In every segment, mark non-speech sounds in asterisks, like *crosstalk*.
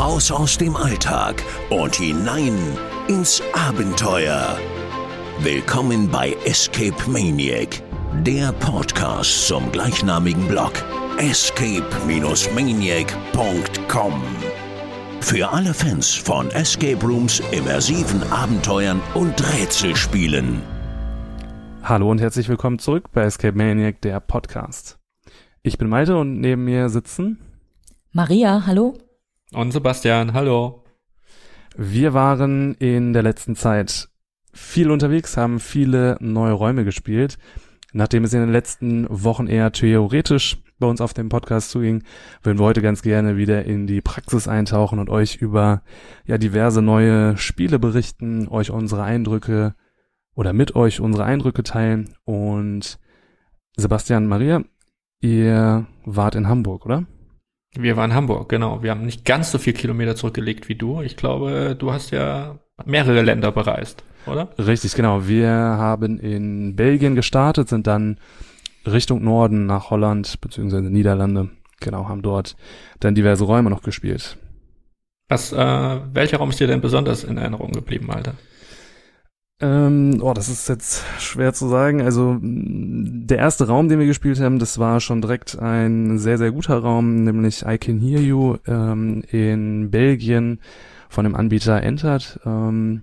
Raus aus dem Alltag und hinein ins Abenteuer. Willkommen bei Escape Maniac, der Podcast zum gleichnamigen Blog escape-maniac.com. Für alle Fans von Escape Rooms, immersiven Abenteuern und Rätselspielen. Hallo und herzlich willkommen zurück bei Escape Maniac, der Podcast. Ich bin Malte und neben mir sitzen Maria, hallo. Und Sebastian, hallo. Wir waren in der letzten Zeit viel unterwegs, haben viele neue Räume gespielt. Nachdem es in den letzten Wochen eher theoretisch bei uns auf dem Podcast zuging, würden wir heute ganz gerne wieder in die Praxis eintauchen und euch über ja diverse neue Spiele berichten, euch unsere Eindrücke oder mit euch unsere Eindrücke teilen. Und Sebastian, Maria, ihr wart in Hamburg, oder? Wir waren in Hamburg, genau. Wir haben nicht ganz so viel Kilometer zurückgelegt wie du. Ich glaube, du hast ja mehrere Länder bereist, oder? Richtig, genau. Wir haben in Belgien gestartet, sind dann Richtung Norden nach Holland bzw. Niederlande. Genau, haben dort dann diverse Räume noch gespielt. Was, äh, welcher Raum ist dir denn besonders in Erinnerung geblieben, Alter? Ähm, oh, das ist jetzt schwer zu sagen. Also der erste Raum, den wir gespielt haben, das war schon direkt ein sehr, sehr guter Raum, nämlich I Can Hear You ähm, in Belgien von dem Anbieter Entered. Ähm,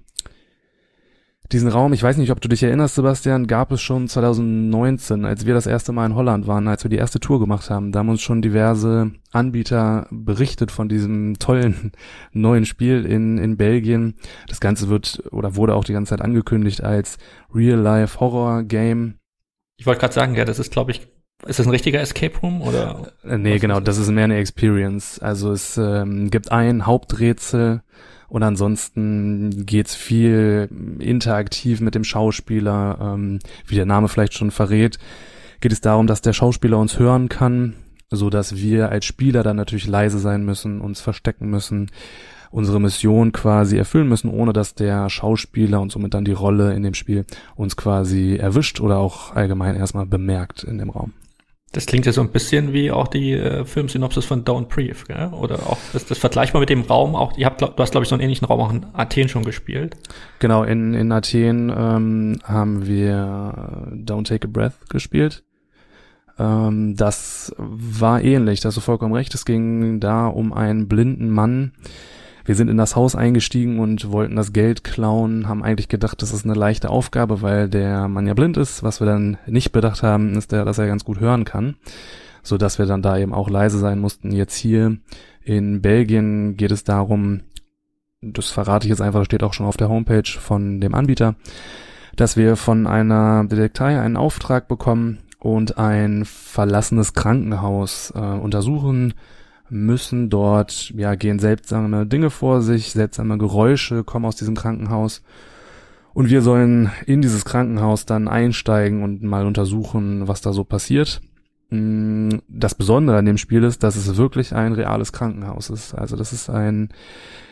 diesen Raum, ich weiß nicht, ob du dich erinnerst, Sebastian, gab es schon 2019, als wir das erste Mal in Holland waren, als wir die erste Tour gemacht haben. Da haben uns schon diverse Anbieter berichtet von diesem tollen *laughs* neuen Spiel in, in Belgien. Das Ganze wird oder wurde auch die ganze Zeit angekündigt als Real-Life-Horror-Game. Ich wollte gerade sagen, ja, das ist, glaube ich, ist das ein richtiger Escape Room oder? Äh, nee, genau, das ist mehr eine Experience. Also es ähm, gibt ein Haupträtsel, und ansonsten geht's viel interaktiv mit dem Schauspieler, ähm, wie der Name vielleicht schon verrät. Geht es darum, dass der Schauspieler uns hören kann, so dass wir als Spieler dann natürlich leise sein müssen, uns verstecken müssen, unsere Mission quasi erfüllen müssen, ohne dass der Schauspieler und somit dann die Rolle in dem Spiel uns quasi erwischt oder auch allgemein erstmal bemerkt in dem Raum. Das klingt ja so ein bisschen wie auch die äh, Filmsynopsis von Don't Brief, gell? Oder auch das, das vergleichbar mit dem Raum. Auch ihr habt, du hast glaube ich so einen ähnlichen Raum auch in Athen schon gespielt. Genau, in in Athen ähm, haben wir Don't Take a Breath gespielt. Ähm, das war ähnlich. Da hast du vollkommen recht. Es ging da um einen blinden Mann, wir sind in das Haus eingestiegen und wollten das Geld klauen, haben eigentlich gedacht, das ist eine leichte Aufgabe, weil der Mann ja blind ist. Was wir dann nicht bedacht haben, ist, der, dass er ganz gut hören kann, so dass wir dann da eben auch leise sein mussten. Jetzt hier in Belgien geht es darum, das verrate ich jetzt einfach, steht auch schon auf der Homepage von dem Anbieter, dass wir von einer Detektei einen Auftrag bekommen und ein verlassenes Krankenhaus äh, untersuchen müssen dort, ja, gehen seltsame Dinge vor sich, seltsame Geräusche kommen aus diesem Krankenhaus. Und wir sollen in dieses Krankenhaus dann einsteigen und mal untersuchen, was da so passiert. Mm, das Besondere an dem Spiel ist, dass es wirklich ein reales Krankenhaus ist. Also das ist ein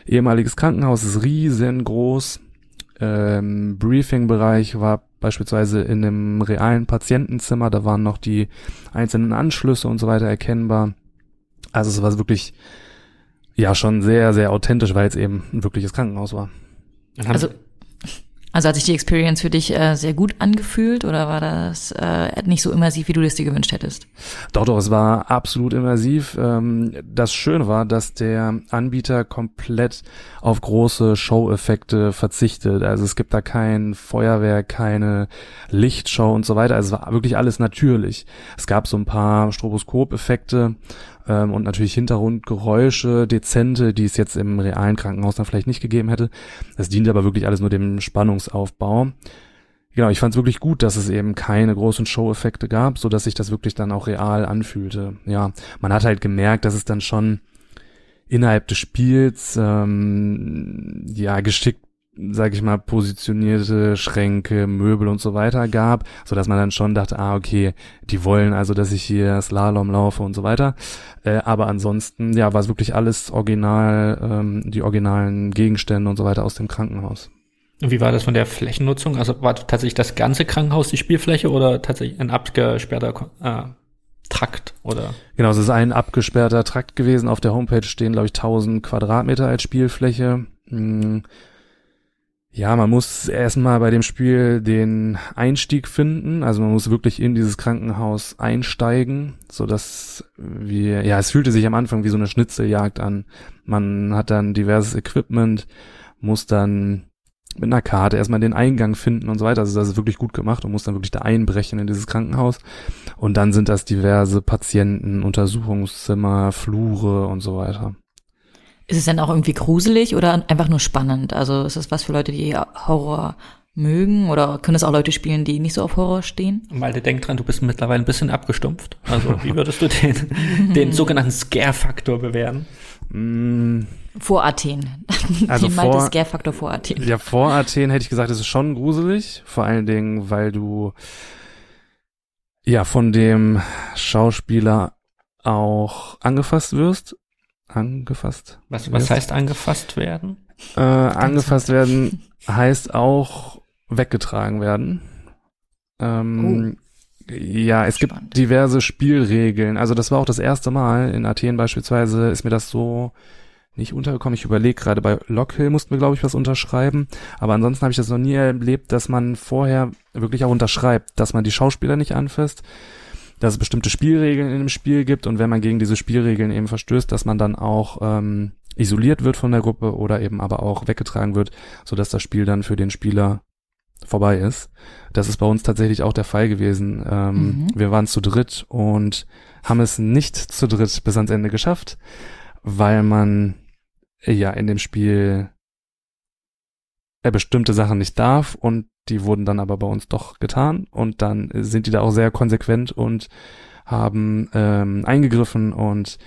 ehemaliges Krankenhaus, ist riesengroß. Ähm, Briefing-Bereich war beispielsweise in einem realen Patientenzimmer, da waren noch die einzelnen Anschlüsse und so weiter erkennbar. Also es war wirklich ja schon sehr, sehr authentisch, weil es eben ein wirkliches Krankenhaus war. Also, also hat sich die Experience für dich äh, sehr gut angefühlt oder war das äh, nicht so immersiv, wie du das dir gewünscht hättest? Doch, doch, es war absolut immersiv. Ähm, das Schöne war, dass der Anbieter komplett auf große Show-Effekte verzichtet. Also es gibt da kein Feuerwerk, keine Lichtshow und so weiter. Also es war wirklich alles natürlich. Es gab so ein paar Stroboskop-Effekte ähm, und natürlich Hintergrundgeräusche, dezente, die es jetzt im realen Krankenhaus dann vielleicht nicht gegeben hätte. Das dient aber wirklich alles nur dem Spannungsaufbau. Genau, ich fand es wirklich gut, dass es eben keine großen Show-Effekte gab, so dass sich das wirklich dann auch real anfühlte. Ja, man hat halt gemerkt, dass es dann schon innerhalb des Spiels ähm, ja geschickt sag ich mal, positionierte Schränke, Möbel und so weiter gab, so dass man dann schon dachte, ah, okay, die wollen also, dass ich hier Slalom laufe und so weiter. Äh, aber ansonsten, ja, war es wirklich alles original, ähm, die originalen Gegenstände und so weiter aus dem Krankenhaus. Und wie war das von der Flächennutzung? Also war tatsächlich das ganze Krankenhaus die Spielfläche oder tatsächlich ein abgesperrter äh, Trakt Oder? Genau, es ist ein abgesperrter Trakt gewesen. Auf der Homepage stehen, glaube ich, 1000 Quadratmeter als Spielfläche. Hm. Ja, man muss erstmal bei dem Spiel den Einstieg finden. Also man muss wirklich in dieses Krankenhaus einsteigen, so dass wir, ja, es fühlte sich am Anfang wie so eine Schnitzeljagd an. Man hat dann diverses Equipment, muss dann mit einer Karte erstmal den Eingang finden und so weiter. Also das ist wirklich gut gemacht und muss dann wirklich da einbrechen in dieses Krankenhaus. Und dann sind das diverse Patienten, Untersuchungszimmer, Flure und so weiter. Ist es denn auch irgendwie gruselig oder einfach nur spannend? Also ist es was für Leute, die Horror mögen oder können es auch Leute spielen, die nicht so auf Horror stehen? Malte, denk dran, du bist mittlerweile ein bisschen abgestumpft. Also wie würdest du den, *laughs* den sogenannten Scare-Faktor bewerten? Mm, Vor Athen. *laughs* Also meinte vor- Scare-Faktor vor Athen. Ja, vor Athen hätte ich gesagt, es ist schon gruselig. Vor allen Dingen, weil du ja von dem Schauspieler auch angefasst wirst. Angefasst? Was, was heißt angefasst werden? Äh, angefasst werden heißt auch weggetragen werden. Ähm, Ja, es Spannend. gibt diverse Spielregeln. Also das war auch das erste Mal in Athen beispielsweise, ist mir das so nicht untergekommen. Ich überlege gerade, bei Lockhill mussten wir, glaube ich, was unterschreiben. Aber ansonsten habe ich das noch nie erlebt, dass man vorher wirklich auch unterschreibt, dass man die Schauspieler nicht anfasst, dass es bestimmte Spielregeln in dem Spiel gibt und wenn man gegen diese Spielregeln eben verstößt, dass man dann auch ähm, isoliert wird von der Gruppe oder eben aber auch weggetragen wird, sodass das Spiel dann für den Spieler vorbei ist. Das ist bei uns tatsächlich auch der Fall gewesen. Ähm, Mhm. Wir waren zu dritt und haben es nicht zu dritt bis ans Ende geschafft, weil man ja in dem Spiel äh, bestimmte Sachen nicht darf und die wurden dann aber bei uns doch getan und dann sind die da auch sehr konsequent und haben ähm, eingegriffen und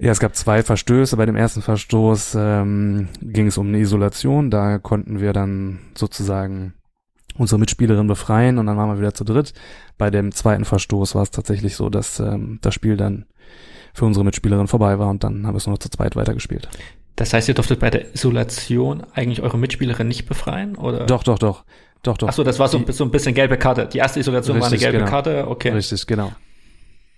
ja, es gab zwei Verstöße. Bei dem ersten Verstoß ähm, ging es um eine Isolation. Da konnten wir dann sozusagen unsere Mitspielerin befreien und dann waren wir wieder zu dritt. Bei dem zweiten Verstoß war es tatsächlich so, dass ähm, das Spiel dann für unsere Mitspielerin vorbei war und dann haben wir es nur noch zu zweit weitergespielt. Das heißt, ihr durftet bei der Isolation eigentlich eure Mitspielerin nicht befreien? Oder? Doch, doch, doch. Doch, doch. Ach so, das war so, Die- so ein bisschen gelbe Karte. Die erste Isolation war eine Richtig, gelbe genau. Karte. Okay. Richtig, genau.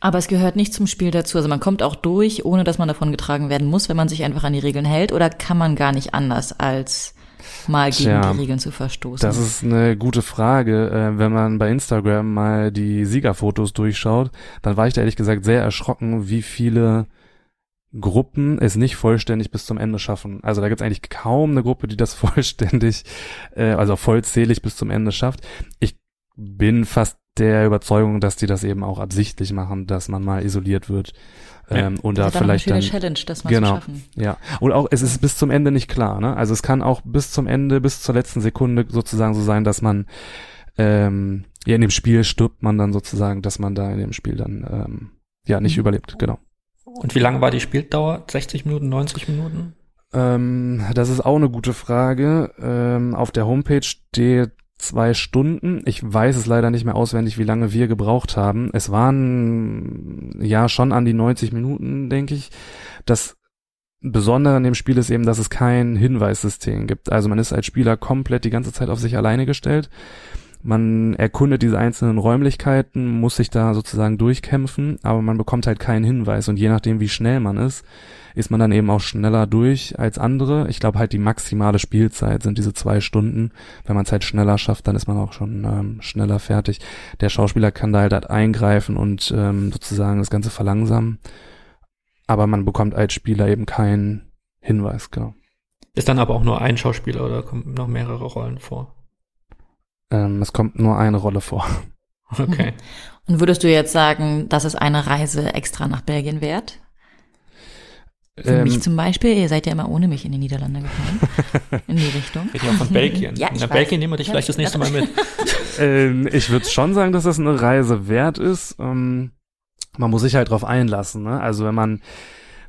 Aber es gehört nicht zum Spiel dazu. Also man kommt auch durch, ohne dass man davon getragen werden muss, wenn man sich einfach an die Regeln hält. Oder kann man gar nicht anders, als mal gegen Tja, die Regeln zu verstoßen? Das ist eine gute Frage. Äh, wenn man bei Instagram mal die Siegerfotos durchschaut, dann war ich da ehrlich gesagt sehr erschrocken, wie viele Gruppen es nicht vollständig bis zum Ende schaffen. Also da gibt es eigentlich kaum eine Gruppe, die das *laughs* vollständig, äh, also vollzählig bis zum Ende schafft. Ich bin fast der Überzeugung, dass die das eben auch absichtlich machen, dass man mal isoliert wird. Ja. Ähm, und das da ist dann vielleicht eine dann Challenge, das mal Genau. zu schaffen. ja, und auch es ist bis zum Ende nicht klar, ne? Also es kann auch bis zum Ende, bis zur letzten Sekunde sozusagen so sein, dass man ähm, ja in dem Spiel stirbt man dann sozusagen, dass man da in dem Spiel dann ähm, ja nicht Mhm. überlebt, genau. Und wie lange war die Spieldauer? 60 Minuten, 90 Minuten? Ähm, das ist auch eine gute Frage. Ähm, auf der Homepage steht zwei Stunden. Ich weiß es leider nicht mehr auswendig, wie lange wir gebraucht haben. Es waren ja schon an die 90 Minuten, denke ich. Das Besondere an dem Spiel ist eben, dass es kein Hinweissystem gibt. Also man ist als Spieler komplett die ganze Zeit auf sich alleine gestellt. Man erkundet diese einzelnen Räumlichkeiten, muss sich da sozusagen durchkämpfen, aber man bekommt halt keinen Hinweis. Und je nachdem, wie schnell man ist, ist man dann eben auch schneller durch als andere. Ich glaube halt die maximale Spielzeit sind diese zwei Stunden. Wenn man es halt schneller schafft, dann ist man auch schon ähm, schneller fertig. Der Schauspieler kann da halt, halt eingreifen und ähm, sozusagen das Ganze verlangsamen. Aber man bekommt als Spieler eben keinen Hinweis, genau. Ist dann aber auch nur ein Schauspieler oder kommen noch mehrere Rollen vor? Ähm, es kommt nur eine Rolle vor. *laughs* Okay. Und würdest du jetzt sagen, das ist eine Reise extra nach Belgien wert? Für Ähm, mich zum Beispiel, ihr seid ja immer ohne mich in die Niederlande gefahren. in die Richtung. Reden ja von Belgien. Ja, ich Na. Belgien nehmen wir dich Ja, vielleicht das nächste Mal mit. *laughs* ähm, ich würde schon sagen, dass das eine Reise wert ist. Ähm, man muss sich halt drauf einlassen. Ne? Also wenn man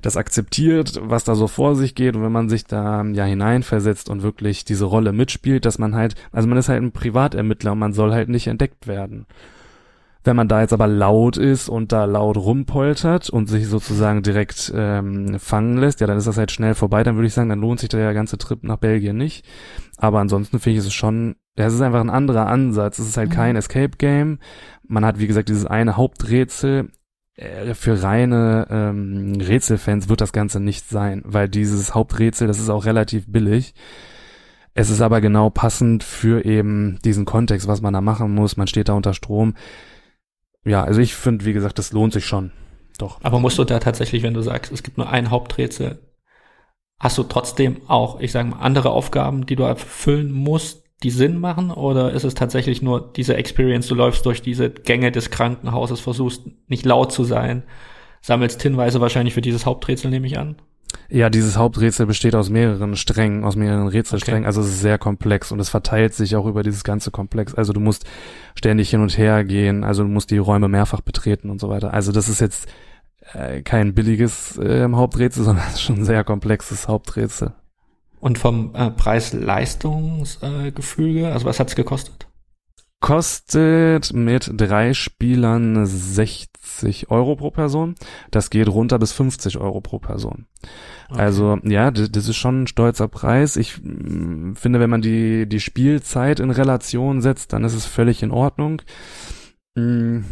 das akzeptiert, was da so vor sich geht und wenn man sich da ja hineinversetzt und wirklich diese Rolle mitspielt, dass man halt, also man ist halt ein Privatermittler und man soll halt nicht entdeckt werden. Wenn man da jetzt aber laut ist und da laut rumpoltert und sich sozusagen direkt ähm, fangen lässt, ja, dann ist das halt schnell vorbei. Dann würde ich sagen, dann lohnt sich der ganze Trip nach Belgien nicht. Aber ansonsten finde ich es schon, ja, es ist einfach ein anderer Ansatz. Es ist halt Mhm. kein Escape Game. Man hat, wie gesagt, dieses eine Haupträtsel. äh, für reine ähm, Rätselfans wird das Ganze nicht sein, weil dieses Haupträtsel, das ist auch relativ billig. Es ist aber genau passend für eben diesen Kontext, was man da machen muss. Man steht da unter Strom. Ja, also ich finde, wie gesagt, das lohnt sich schon. Doch. Aber musst du da tatsächlich, wenn du sagst, es gibt nur ein Haupträtsel, hast du trotzdem auch, ich sage mal, andere Aufgaben, die du erfüllen musst, die Sinn machen? Oder ist es tatsächlich nur diese Experience, du läufst durch diese Gänge des Krankenhauses, versuchst nicht laut zu sein, sammelst Hinweise wahrscheinlich für dieses Haupträtsel, nehme ich an? Ja, dieses Haupträtsel besteht aus mehreren Strängen, aus mehreren Rätselsträngen. Okay. Also es ist sehr komplex und es verteilt sich auch über dieses ganze Komplex. Also du musst ständig hin und her gehen, also du musst die Räume mehrfach betreten und so weiter. Also das ist jetzt äh, kein billiges äh, Haupträtsel, *laughs* sondern schon ein sehr komplexes Haupträtsel. Und vom äh, Preis-Leistungsgefüge, äh, also was hat's gekostet? Kostet mit drei Spielern 60 Euro pro Person. Das geht runter bis 50 Euro pro Person. Okay. Also ja, das, das, ist schon ein stolzer Preis. Ich mh, mm, finde, wenn man die, die Spielzeit in Relation setzt, dann ist es völlig in Ordnung. Mhm.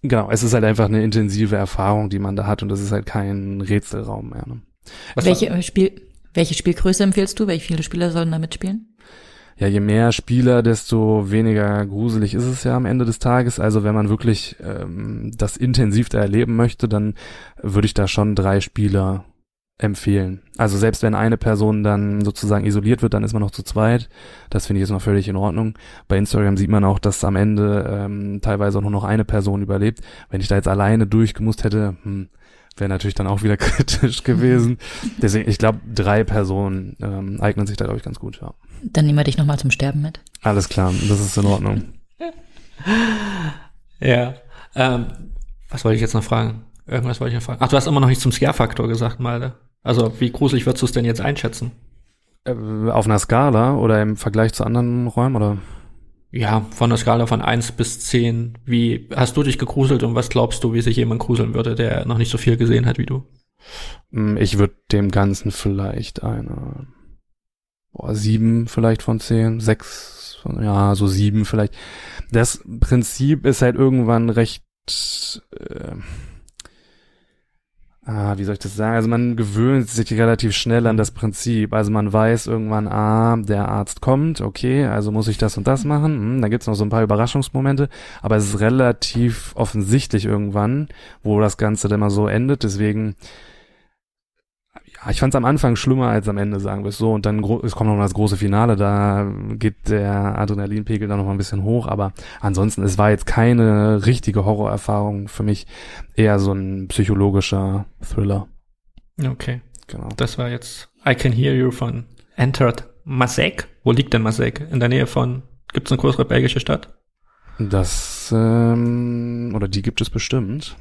Genau, es ist halt einfach eine intensive Erfahrung, die man da hat und das ist halt kein Rätselraum mehr. Ne? Welche, Spiel, welche Spielgröße empfiehlst du? Welche viele Spieler sollen da mitspielen? Ja, je mehr Spieler, desto weniger gruselig ist es ja am Ende des Tages. Also wenn man wirklich ähm, das intensiv da erleben möchte, dann würde ich da schon drei Spieler empfehlen. Also selbst wenn eine Person dann sozusagen isoliert wird, dann ist man noch zu zweit. Das finde ich jetzt noch völlig in Ordnung. Bei Instagram sieht man auch, dass am Ende ähm, teilweise auch nur noch eine Person überlebt. Wenn ich da jetzt alleine durchgemusst hätte, hm, wäre natürlich dann auch wieder *laughs* kritisch gewesen. *laughs* Deswegen, ich glaube, drei Personen ähm, eignen sich da, glaube ich, ganz gut, ja. Dann nehmen wir dich nochmal zum Sterben mit. Alles klar, das ist in Ordnung. *laughs* ja. Ähm, was wollte ich jetzt noch fragen? Irgendwas wollte ich noch fragen. Ach, du hast immer noch nicht zum Scare-Faktor gesagt, Malte. Also, wie gruselig würdest du es denn jetzt einschätzen? Äh, auf einer Skala oder im Vergleich zu anderen Räumen, oder? Ja, von der Skala von eins bis zehn. Wie hast du dich gegruselt und was glaubst du, wie sich jemand gruseln würde, der noch nicht so viel gesehen hat wie du? Mm, ich würde dem Ganzen vielleicht eine boah, sieben vielleicht von zehn, sechs, ja, so sieben vielleicht. Das Prinzip ist halt irgendwann recht äh, ah, wie soll ich das sagen? Also man gewöhnt sich relativ schnell an das Prinzip. Also man weiß irgendwann, ah, der Arzt kommt, okay, also muss ich das und das machen. Hm, da gibt's noch so ein paar Überraschungsmomente, aber es ist relativ offensichtlich irgendwann, wo das Ganze dann mal so endet. Deswegen ich fand es am Anfang schlimmer als am Ende, sagen wir es so. Und dann es kommt noch mal das große Finale, da geht der Adrenalinpegel dann noch mal ein bisschen hoch. Aber ansonsten, es war jetzt keine richtige Horrorerfahrung für mich, eher so ein psychologischer Thriller. Okay. Genau. Das war jetzt I Can Hear You von Entered Masek. Wo liegt denn Masek? In der Nähe von, gibt es eine größere belgische Stadt? Das, ähm, oder die gibt es bestimmt.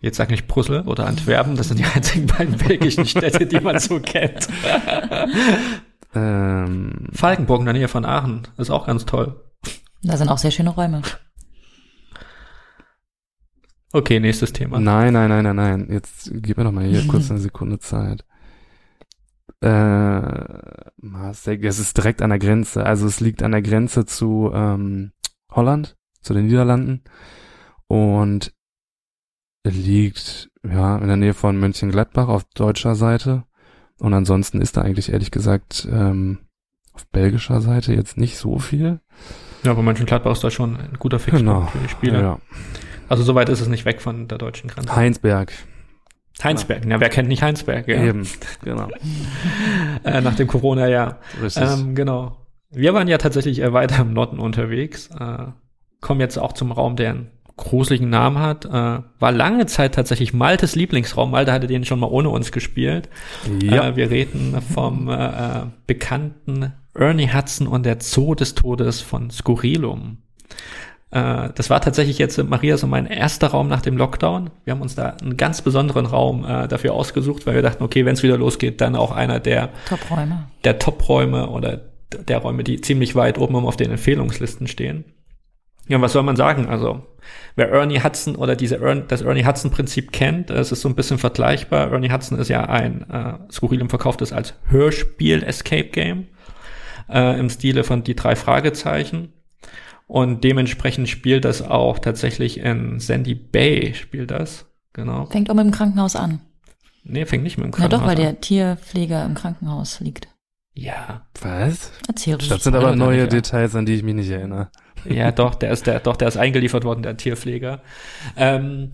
Jetzt sag nicht Brüssel oder Antwerpen, das sind die *laughs* einzigen beiden belgischen Städte, die man so kennt. *laughs* ähm, Falkenburg in der Nähe von Aachen ist auch ganz toll. Da sind auch sehr schöne Räume. Okay, nächstes Thema. Nein, nein, nein, nein, nein. Jetzt gib mir doch mal hier *laughs* kurz eine Sekunde Zeit. Äh, es ist direkt an der Grenze. Also es liegt an der Grenze zu ähm, Holland, zu den Niederlanden. Und liegt ja in der Nähe von Mönchengladbach auf deutscher Seite. Und ansonsten ist da eigentlich ehrlich gesagt ähm, auf belgischer Seite jetzt nicht so viel. Ja, aber Mönchengladbach ist da schon ein guter Fixpunkt genau. für die Spieler. Ja. Also soweit ist es nicht weg von der deutschen Grenze. Heinsberg. Heinsberg, ja, wer kennt nicht Heinsberg? Ja. Eben, *laughs* genau. äh, nach dem Corona-Jahr. Ähm, genau. Wir waren ja tatsächlich äh, weiter im Norden unterwegs, äh, kommen jetzt auch zum Raum, der gruseligen Namen hat. Äh, war lange Zeit tatsächlich Maltes Lieblingsraum. Malte hatte den schon mal ohne uns gespielt. Ja. Äh, wir reden vom äh, äh, bekannten Ernie Hudson und der Zoo des Todes von Skurrilum. Äh, das war tatsächlich jetzt, Maria, so mein erster Raum nach dem Lockdown. Wir haben uns da einen ganz besonderen Raum äh, dafür ausgesucht, weil wir dachten, okay, wenn es wieder losgeht, dann auch einer der Top-Räume. Der Top-Räume oder der Räume, die ziemlich weit oben auf den Empfehlungslisten stehen. Ja, was soll man sagen? Also, wer Ernie Hudson oder diese Ern das Ernie Hudson Prinzip kennt, es ist so ein bisschen vergleichbar. Ernie Hudson ist ja ein äh, Skurrilum verkauftes als Hörspiel Escape Game äh, im Stile von die drei Fragezeichen. Und dementsprechend spielt das auch tatsächlich in Sandy Bay, spielt das. Genau. Fängt auch mit dem Krankenhaus an. Nee, fängt nicht mit dem Krankenhaus an. Ja doch, weil an. der Tierpfleger im Krankenhaus liegt. Ja. Was? Erzähl Das sind aber neue Details, an die ich mich nicht erinnere. Ja, doch, der ist der, doch, der ist eingeliefert worden, der Tierpfleger. Ähm,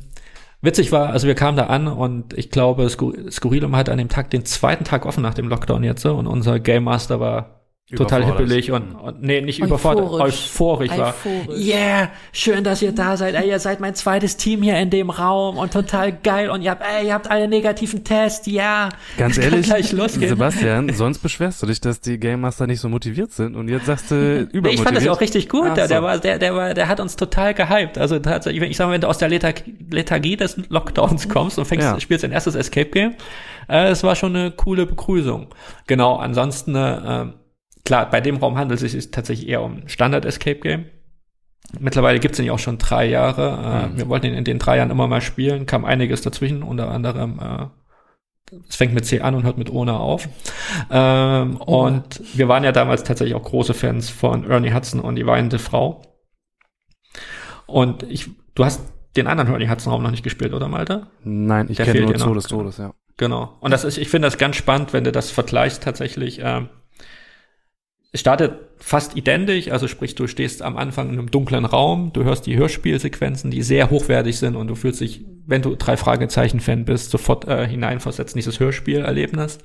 witzig war, also wir kamen da an und ich glaube, Skurrilum hat an dem Tag den zweiten Tag offen nach dem Lockdown jetzt und unser Game Master war total hippelig und, und nee, nicht euphorisch. überfordert, euphorisch war. Yeah, schön, dass ihr da seid. Ey, ihr seid mein zweites Team hier in dem Raum und total geil und ihr habt, ey, ihr habt alle negativen Tests, ja. Ganz *laughs* ehrlich, Sebastian, sonst beschwerst du dich, dass die Game Master nicht so motiviert sind und jetzt sagst du übermotiviert. Ich fand das ja auch richtig gut. Der, so. der war, der, der war, der hat uns total gehypt. Also tatsächlich, ich sag mal, wenn du aus der Letharg Lethargie des Lockdowns kommst und fängst, ja. spielst dein erstes Escape Game, äh, es war schon eine coole Begrüßung. Genau, ansonsten, äh, Klar, bei dem Raum handelt es sich tatsächlich eher um Standard-Escape-Game. Mittlerweile gibt es ihn ja auch schon drei Jahre. Mhm. Wir wollten ihn in den drei Jahren immer mal spielen, kam einiges dazwischen, unter anderem äh, es fängt mit C an und hört mit Ona auf. Ähm, oh. Und wir waren ja damals tatsächlich auch große Fans von Ernie Hudson und die weinende Frau. Und ich, du hast den anderen Ernie Hudson Raum noch nicht gespielt, oder Malte? Nein, ich kenne nur Zoo des Todes, ja. Genau. Und das ist, ich finde das ganz spannend, wenn du das vergleichst tatsächlich. Ähm, es startet fast identisch, also sprich, du stehst am Anfang in einem dunklen Raum, du hörst die Hörspielsequenzen, die sehr hochwertig sind und du fühlst dich, wenn du drei Fragezeichen-Fan bist, sofort äh, hineinversetzt in dieses Hörspielerlebnis.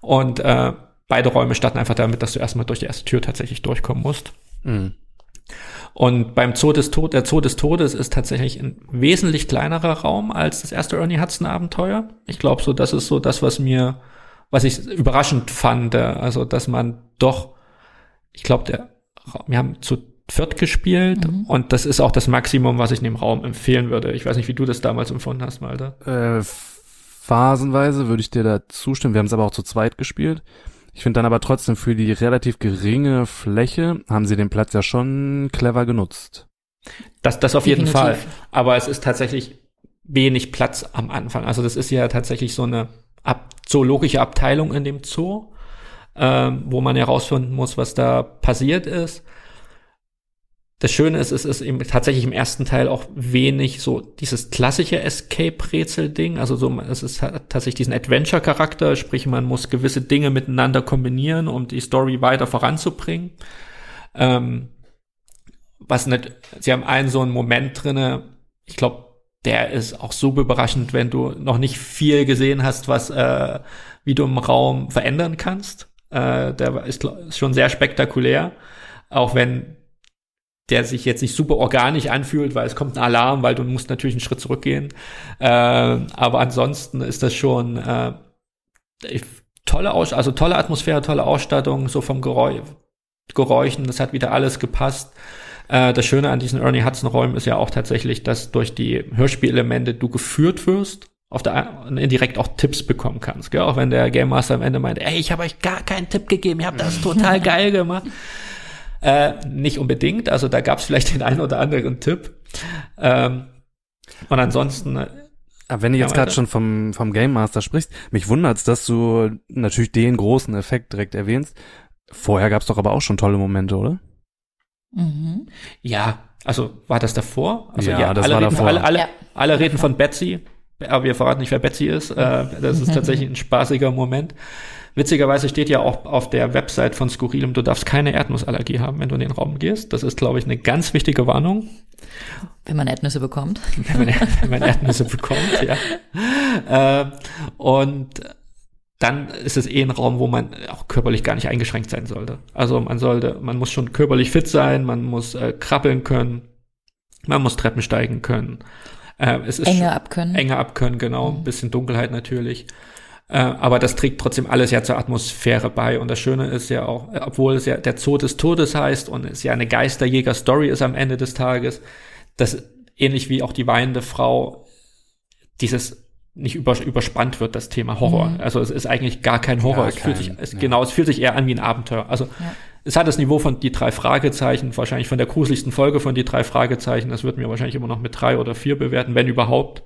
Und äh, beide Räume starten einfach damit, dass du erstmal durch die erste Tür tatsächlich durchkommen musst. Mhm. Und beim Zoo des Todes, der Zoo des Todes ist tatsächlich ein wesentlich kleinerer Raum als das erste Ernie Hudson Abenteuer. Ich glaube so, das ist so das, was mir, was ich überraschend fand, also dass man doch ich glaube, der, wir haben zu viert gespielt mhm. und das ist auch das Maximum, was ich in dem Raum empfehlen würde. Ich weiß nicht, wie du das damals empfunden hast, Malte. Äh, phasenweise würde ich dir da zustimmen. Wir haben es aber auch zu zweit gespielt. Ich finde dann aber trotzdem für die relativ geringe Fläche haben sie den Platz ja schon clever genutzt. Das, das auf jeden Fall. Aber es ist tatsächlich wenig Platz am Anfang. Also das ist ja tatsächlich so eine ab zoologische Abteilung in dem Zoo ähm, wo man herausfinden muss, was da passiert ist. Das Schöne ist, es ist eben tatsächlich im ersten Teil auch wenig so dieses klassische Escape-Rätsel-Ding. Also so, es ist hat tatsächlich diesen Adventure-Charakter, sprich man muss gewisse Dinge miteinander kombinieren, um die Story weiter voranzubringen. Ähm, was nicht, sie haben einen so einen Moment drinne, ich glaube, der ist auch super überraschend, wenn du noch nicht viel gesehen hast, was, äh, wie du im Raum verändern kannst. Äh, der ist, schon sehr spektakulär, auch wenn der sich jetzt nicht super organisch anfühlt, weil es kommt ein Alarm, weil du musst natürlich einen Schritt zurückgehen. Äh, aber ansonsten ist das schon äh, tolle Aus also tolle Atmosphäre, tolle Ausstattung, so vom Geräusch, Geräuschen, das hat wieder alles gepasst. Äh, das Schöne an diesen Ernie Hudson Räumen ist ja auch tatsächlich, dass durch die Hörspielelemente du geführt wirst auf der indirekt auch Tipps bekommen kannst, gell? auch wenn der Game Master am Ende meint, ey, ich habe euch gar keinen Tipp gegeben, ihr habt das total geil gemacht. Äh, nicht unbedingt, also da gab es vielleicht den einen oder anderen Tipp. Ähm, und ansonsten äh, aber wenn du jetzt gerade schon vom, vom Game Master sprichst, mich wundert's, dass du natürlich den großen Effekt direkt erwähnst. Vorher gab's doch aber auch schon tolle Momente, oder? Mhm. Ja, also war das davor? Also ja, ja das war reden, davor. Alle, alle, ja. alle reden von Betsy aber wir verraten nicht, wer Betsy ist. Äh, das ist tatsächlich ein spaßiger Moment. Witzigerweise steht ja auch auf der Website von Skurrilum, du darfst keine Erdnussallergie haben, wenn du in den Raum gehst. Das ist, glaube ich, eine ganz wichtige Warnung. Wenn man Erdnüsse bekommt. *laughs* Wenn man, wenn man Erdnüsse bekommt, ja. Äh, und dann ist es eh ein Raum, wo man auch körperlich gar nicht eingeschränkt sein sollte. Also man sollte, man muss schon körperlich fit sein, man muss äh, krabbeln können, man muss Treppen steigen können. Äh, es ist enger abkönnen. Enger abkönnen, genau. Mhm. Ein bisschen Dunkelheit natürlich. Äh, aber das trägt trotzdem alles ja zur Atmosphäre bei. Und das Schöne ist ja auch, obwohl es ja der Zoo des Todes heißt und es ja eine Geisterjäger-Story ist am Ende des Tages, dass ähnlich wie auch die weinende Frau dieses nicht über, überspannt wird, das Thema Horror. Mhm. Also es ist eigentlich gar kein Horror. Gar es kein, fühlt sich, es, ja. genau, es fühlt sich eher an wie ein Abenteuer. Also ja es hat das Niveau von die drei Fragezeichen, wahrscheinlich von der gruseligsten Folge von die drei Fragezeichen. Das wird mir wahrscheinlich immer noch mit drei oder vier bewerten, wenn überhaupt.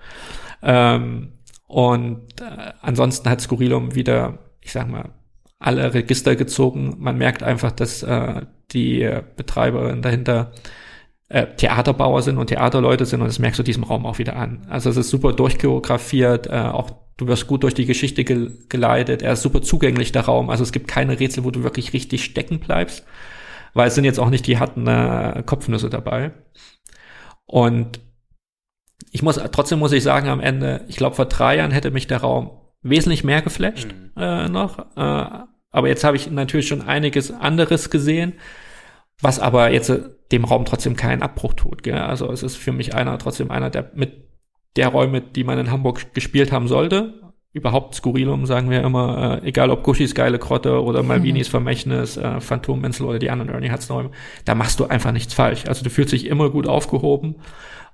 Ähm, und äh, ansonsten hat Skurrilum wieder, ich sag mal, alle Register gezogen. Man merkt einfach, dass äh, die Betreiberin dahinter äh, Theaterbauer sind und Theaterleute sind und das merkst du diesem Raum auch wieder an. Also es ist super durchchoreografiert, äh, auch du wirst gut durch die Geschichte ge geleitet, er ist super zugänglich, der Raum. Also es gibt keine Rätsel, wo du wirklich richtig stecken bleibst, weil es sind jetzt auch nicht die harten äh, Kopfnüsse dabei. Und ich muss, trotzdem muss ich sagen, am Ende, ich glaube, vor drei Jahren hätte mich der Raum wesentlich mehr geflasht mhm. äh, noch. Äh, aber jetzt habe ich natürlich schon einiges anderes gesehen was aber jetzt äh, dem Raum trotzdem keinen Abbruch tut. Gell? Also es ist für mich einer trotzdem einer der mit der Räume, die man in Hamburg gespielt haben sollte. Überhaupt Skurrilum sagen wir immer, äh, egal ob Gushis geile Krotte oder Malvinis mhm. Vermächtnis, äh, Phantominsel oder die anderen Ernie Hudson Räume, da machst du einfach nichts falsch. Also du fühlst dich immer gut aufgehoben,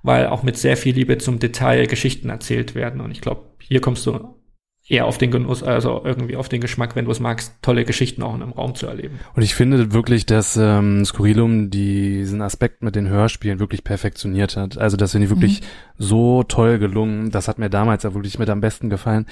weil auch mit sehr viel Liebe zum Detail Geschichten erzählt werden. Und ich glaube, hier kommst du eher auf den Genuss, also irgendwie auf den Geschmack, wenn du es magst, tolle Geschichten auch in einem Raum zu erleben. Und ich finde wirklich, dass ähm, Skurrilum diesen Aspekt mit den Hörspielen wirklich perfektioniert hat. Also das finde ich wirklich mhm. so toll gelungen. Das hat mir damals ja wirklich mit am besten gefallen.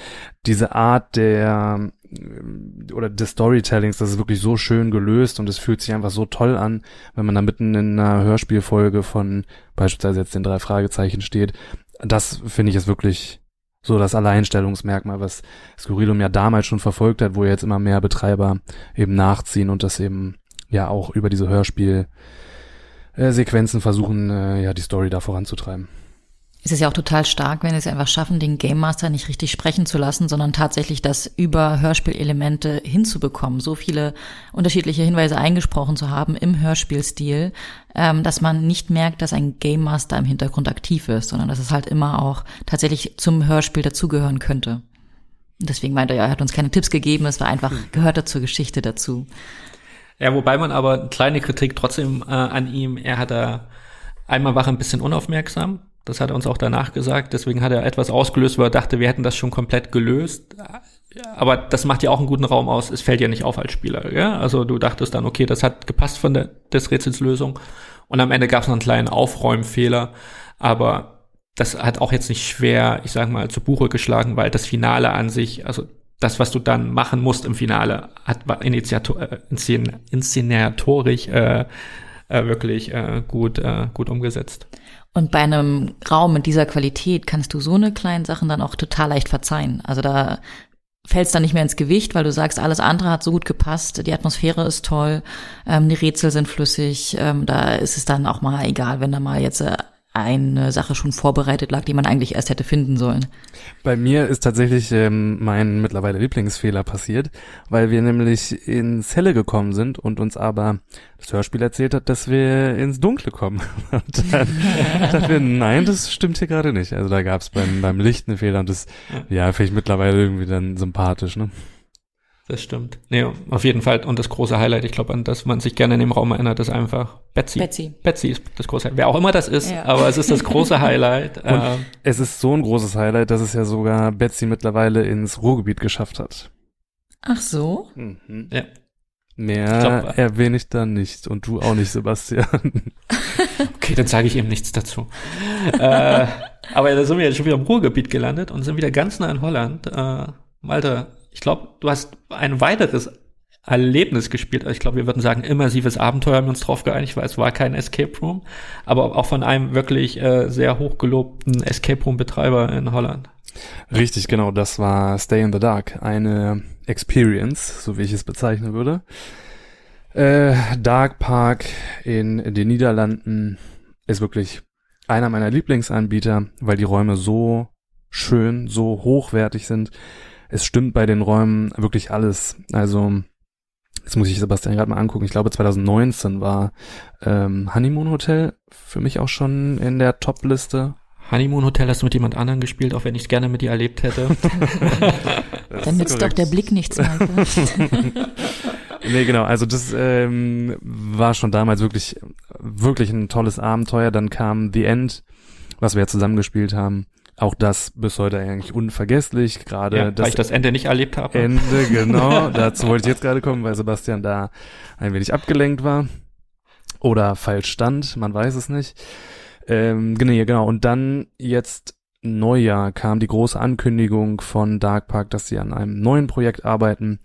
Diese Art der äh, oder des Storytellings, das ist wirklich so schön gelöst und es fühlt sich einfach so toll an, wenn man da mitten in einer Hörspielfolge von beispielsweise jetzt den drei Fragezeichen steht. Das finde ich ist wirklich so das Alleinstellungsmerkmal, was Skurrilum ja damals schon verfolgt hat, wo jetzt immer mehr Betreiber eben nachziehen und das eben ja auch über diese Hörspiel-Sequenzen versuchen, äh, ja die Story da voranzutreiben es ist ja auch total stark, wenn sie es einfach schaffen, den Game Master nicht richtig sprechen zu lassen, sondern tatsächlich das über Hörspielelemente hinzubekommen, so viele unterschiedliche Hinweise eingesprochen zu haben im Hörspielstil, ähm, dass man nicht merkt, dass ein Game Master im Hintergrund aktiv ist, sondern dass es halt immer auch tatsächlich zum Hörspiel dazugehören könnte. Deswegen meinte er, er hat uns keine Tipps gegeben, es war einfach, hm. gehörte zur Geschichte dazu. Ja, wobei man aber eine kleine Kritik trotzdem äh, an ihm, er hat da einmal war er ein bisschen unaufmerksam, das hat er uns auch danach gesagt. Deswegen hat er etwas ausgelöst, wo er dachte, wir hätten das schon komplett gelöst. Aber das macht ja auch einen guten Raum aus. Es fällt ja nicht auf als Spieler. Ja? Also du dachtest dann, okay, das hat gepasst von der des Rätselslösung. Und am Ende gab es noch einen kleinen Aufräumfehler. Aber das hat auch jetzt nicht schwer, ich sag mal, zu Buche geschlagen, weil das Finale an sich, also das, was du dann machen musst im Finale, hat war äh, inszen, inszenatorisch äh, äh, wirklich äh, gut, äh, gut umgesetzt. Und bei einem Raum mit dieser Qualität kannst du so eine kleinen Sachen dann auch total leicht verzeihen. Also da fällst dann nicht mehr ins Gewicht, weil du sagst, alles andere hat so gut gepasst, die Atmosphäre ist toll, ähm, die Rätsel sind flüssig, ähm, da ist es dann auch mal egal, wenn da mal jetzt äh, eine Sache schon vorbereitet lag, die man eigentlich erst hätte finden sollen. Bei mir ist tatsächlich ähm, mein mittlerweile Lieblingsfehler passiert, weil wir nämlich ins Helle gekommen sind und uns aber das Hörspiel erzählt hat, dass wir ins Dunkle kommen. *laughs* Und dann *laughs* dachten wir, nein, das stimmt hier gerade nicht. Also da gab es beim, beim Licht einen Fehler und das, ja, finde ich mittlerweile irgendwie dann sympathisch, ne? Das stimmt. Nee, auf jeden Fall. Und das große Highlight, ich glaube, an das man sich gerne in dem Raum erinnert, ist einfach Betsy. Betsy. Betsy ist das große Highlight. Wer auch immer das ist, ja. aber es ist das große *laughs* Highlight. Und ähm, es ist so ein großes Highlight, dass es ja sogar Betsy mittlerweile ins Ruhrgebiet geschafft hat. Ach so? Mhm. Ja. Mehr glaub, erwähne ich da nicht und du auch nicht, Sebastian. *laughs* okay, dann sage ich eben nichts dazu. äh, aber da sind wir jetzt schon wieder im Ruhrgebiet gelandet und sind wieder ganz nah in Holland. Äh, Malte, ich glaube, du hast ein weiteres Erlebnis gespielt. Also ich glaube, wir würden sagen, immersives Abenteuer haben wir uns drauf geeinigt, weil es war kein Escape Room, aber auch von einem wirklich äh, sehr hochgelobten Escape Room Betreiber in Holland. Richtig, genau. Das war Stay in the Dark, eine Experience, so wie ich es bezeichnen würde. Äh, Dark Park in den Niederlanden ist wirklich einer meiner Lieblingsanbieter, weil die Räume so schön, so hochwertig sind es stimmt bei den Räumen wirklich alles. Also Jetzt muss ich Sebastian gerade mal angucken. Ich glaube 2019 war ähm, Honeymoon Hotel für mich auch schon in der Top-Liste. Honeymoon Hotel hast du mit jemand anderem gespielt, auch wenn ich es gerne mit dir erlebt hätte. *laughs* Dann nützt doch der Blick nichts mehr. *laughs* nee, genau. Also das ähm, war schon damals wirklich, wirklich ein tolles Abenteuer. Dann kam The End, was wir ja zusammengespielt haben. Auch das bis heute eigentlich unvergesslich, gerade ja, weil ich das Ende nicht erlebt habe. Ende, *laughs* genau. dazu wollte ich jetzt gerade kommen, weil Sebastian da ein wenig abgelenkt war oder falsch stand, man weiß es nicht. Ähm, genau, genau. Und dann jetzt Neujahr kam die große Ankündigung von Dark Park, dass sie an einem neuen Projekt arbeiten.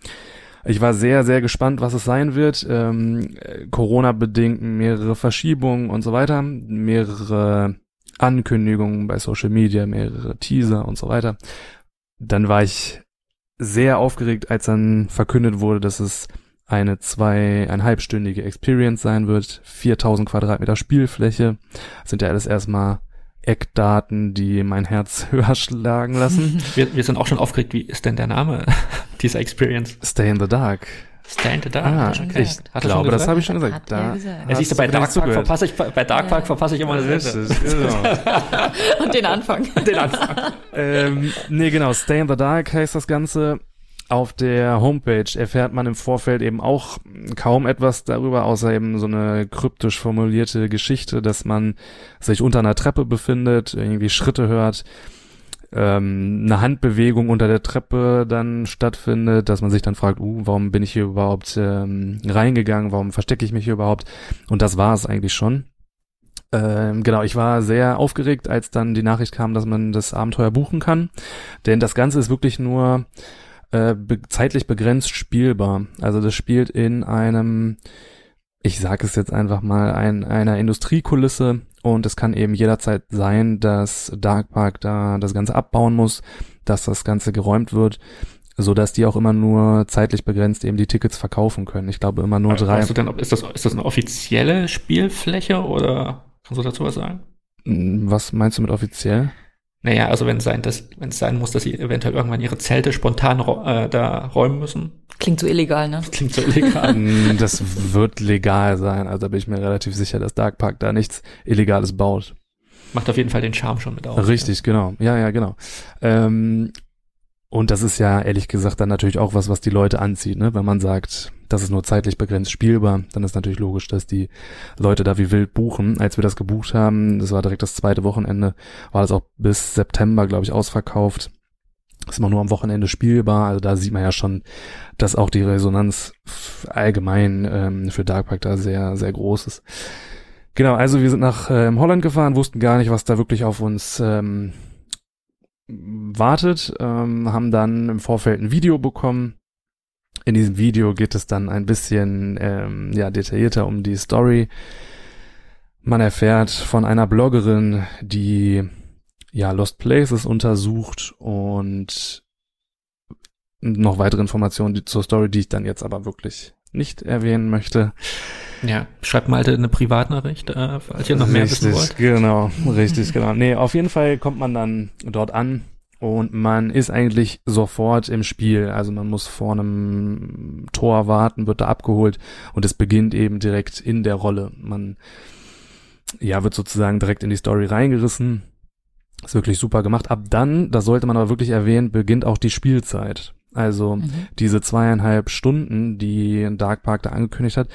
Ich war sehr, sehr gespannt, was es sein wird. Ähm, Corona-bedingt mehrere Verschiebungen und so weiter, mehrere Ankündigungen bei Social Media, mehrere Teaser und so weiter. Dann war ich sehr aufgeregt, als dann verkündet wurde, dass es eine zweieinhalbstündige Experience sein wird, 4000 Quadratmeter Spielfläche, sind ja alles erstmal Eckdaten, die mein Herz *laughs* höher schlagen lassen. Wir, wir sind auch schon aufgeregt, wie ist denn der Name *laughs* dieser Experience? Stay in the Dark. Stay in the Dark. Ah, ich Hat glaube, das habe ich schon gesagt. Da gesagt. Ja, siehst du, bei Dark Park verpasse ich, bei Dark Park ja. verpasse ich immer das Ende. Genau. *laughs* Und den Anfang. *laughs* den Anfang. ähm, nee, genau. Stay in the Dark heißt das Ganze. Auf der Homepage erfährt man im Vorfeld eben auch kaum etwas darüber, außer eben so eine kryptisch formulierte Geschichte, dass man sich unter einer Treppe befindet, irgendwie Schritte hört, ähm, eine Handbewegung unter der Treppe dann stattfindet, dass man sich dann fragt, uh, warum bin ich hier überhaupt ähm, reingegangen, warum verstecke ich mich hier überhaupt? Und das war es eigentlich schon. Ähm, genau, ich war sehr aufgeregt, als dann die Nachricht kam, dass man das Abenteuer buchen kann, denn das Ganze ist wirklich nur äh, be zeitlich begrenzt spielbar. Also das spielt in einem, ich sage es jetzt einfach mal, ein, einer Industriekulisse und es kann eben jederzeit sein, dass Dark Park da das Ganze abbauen muss, dass das Ganze geräumt wird, so dass die auch immer nur zeitlich begrenzt eben die Tickets verkaufen können. Ich glaube immer nur drei. Weißt du denn, ist das, ist das eine offizielle Spielfläche oder kannst du dazu was sagen? Was meinst du mit offiziell? Naja, also wenn es sein, dass, wenn es sein muss, dass sie eventuell irgendwann ihre Zelte spontan äh, da räumen müssen. Klingt so illegal, ne? *laughs* Klingt so illegal. *laughs* Mm, das wird legal sein. Also da bin ich mir relativ sicher, dass Dark Park da nichts Illegales baut. Macht auf jeden Fall den Charme schon mit auf. Richtig, ja. genau. Ja, ja, genau. Ähm, und das ist ja ehrlich gesagt dann natürlich auch was, was die Leute anzieht, ne? Wenn man sagt, das ist nur zeitlich begrenzt spielbar, dann ist natürlich logisch, dass die Leute da wie wild buchen. Als wir das gebucht haben, das war direkt das zweite Wochenende, war das auch bis September, glaube ich, ausverkauft. ist immer nur am Wochenende spielbar, also da sieht man ja schon, dass auch die Resonanz allgemein ähm, für Dark Park da sehr, sehr groß ist. Genau, also wir sind nach ähm, Holland gefahren, wussten gar nicht, was da wirklich auf uns ähm, wartet, ähm, haben dann im Vorfeld ein Video bekommen. In diesem Video geht es dann ein bisschen ähm, ja, detaillierter um die Story. Man erfährt von einer Bloggerin, die ja Lost Places untersucht und noch weitere Informationen zur Story, die ich dann jetzt aber wirklich nicht erwähnen möchte. Ja, schreibt mal eine Privatnachricht, äh, falls ihr noch mehr richtig, wissen wollt. Genau, richtig, genau. Nee, auf jeden Fall kommt man dann dort an und man ist eigentlich sofort im Spiel. Also man muss vor einem Tor warten, wird da abgeholt und es beginnt eben direkt in der Rolle. Man ja, wird sozusagen direkt in die Story reingerissen. Ist wirklich super gemacht. Ab dann, das sollte man aber wirklich erwähnen, beginnt auch die Spielzeit. Also mhm. diese zweieinhalb Stunden, die Dark Park da angekündigt hat,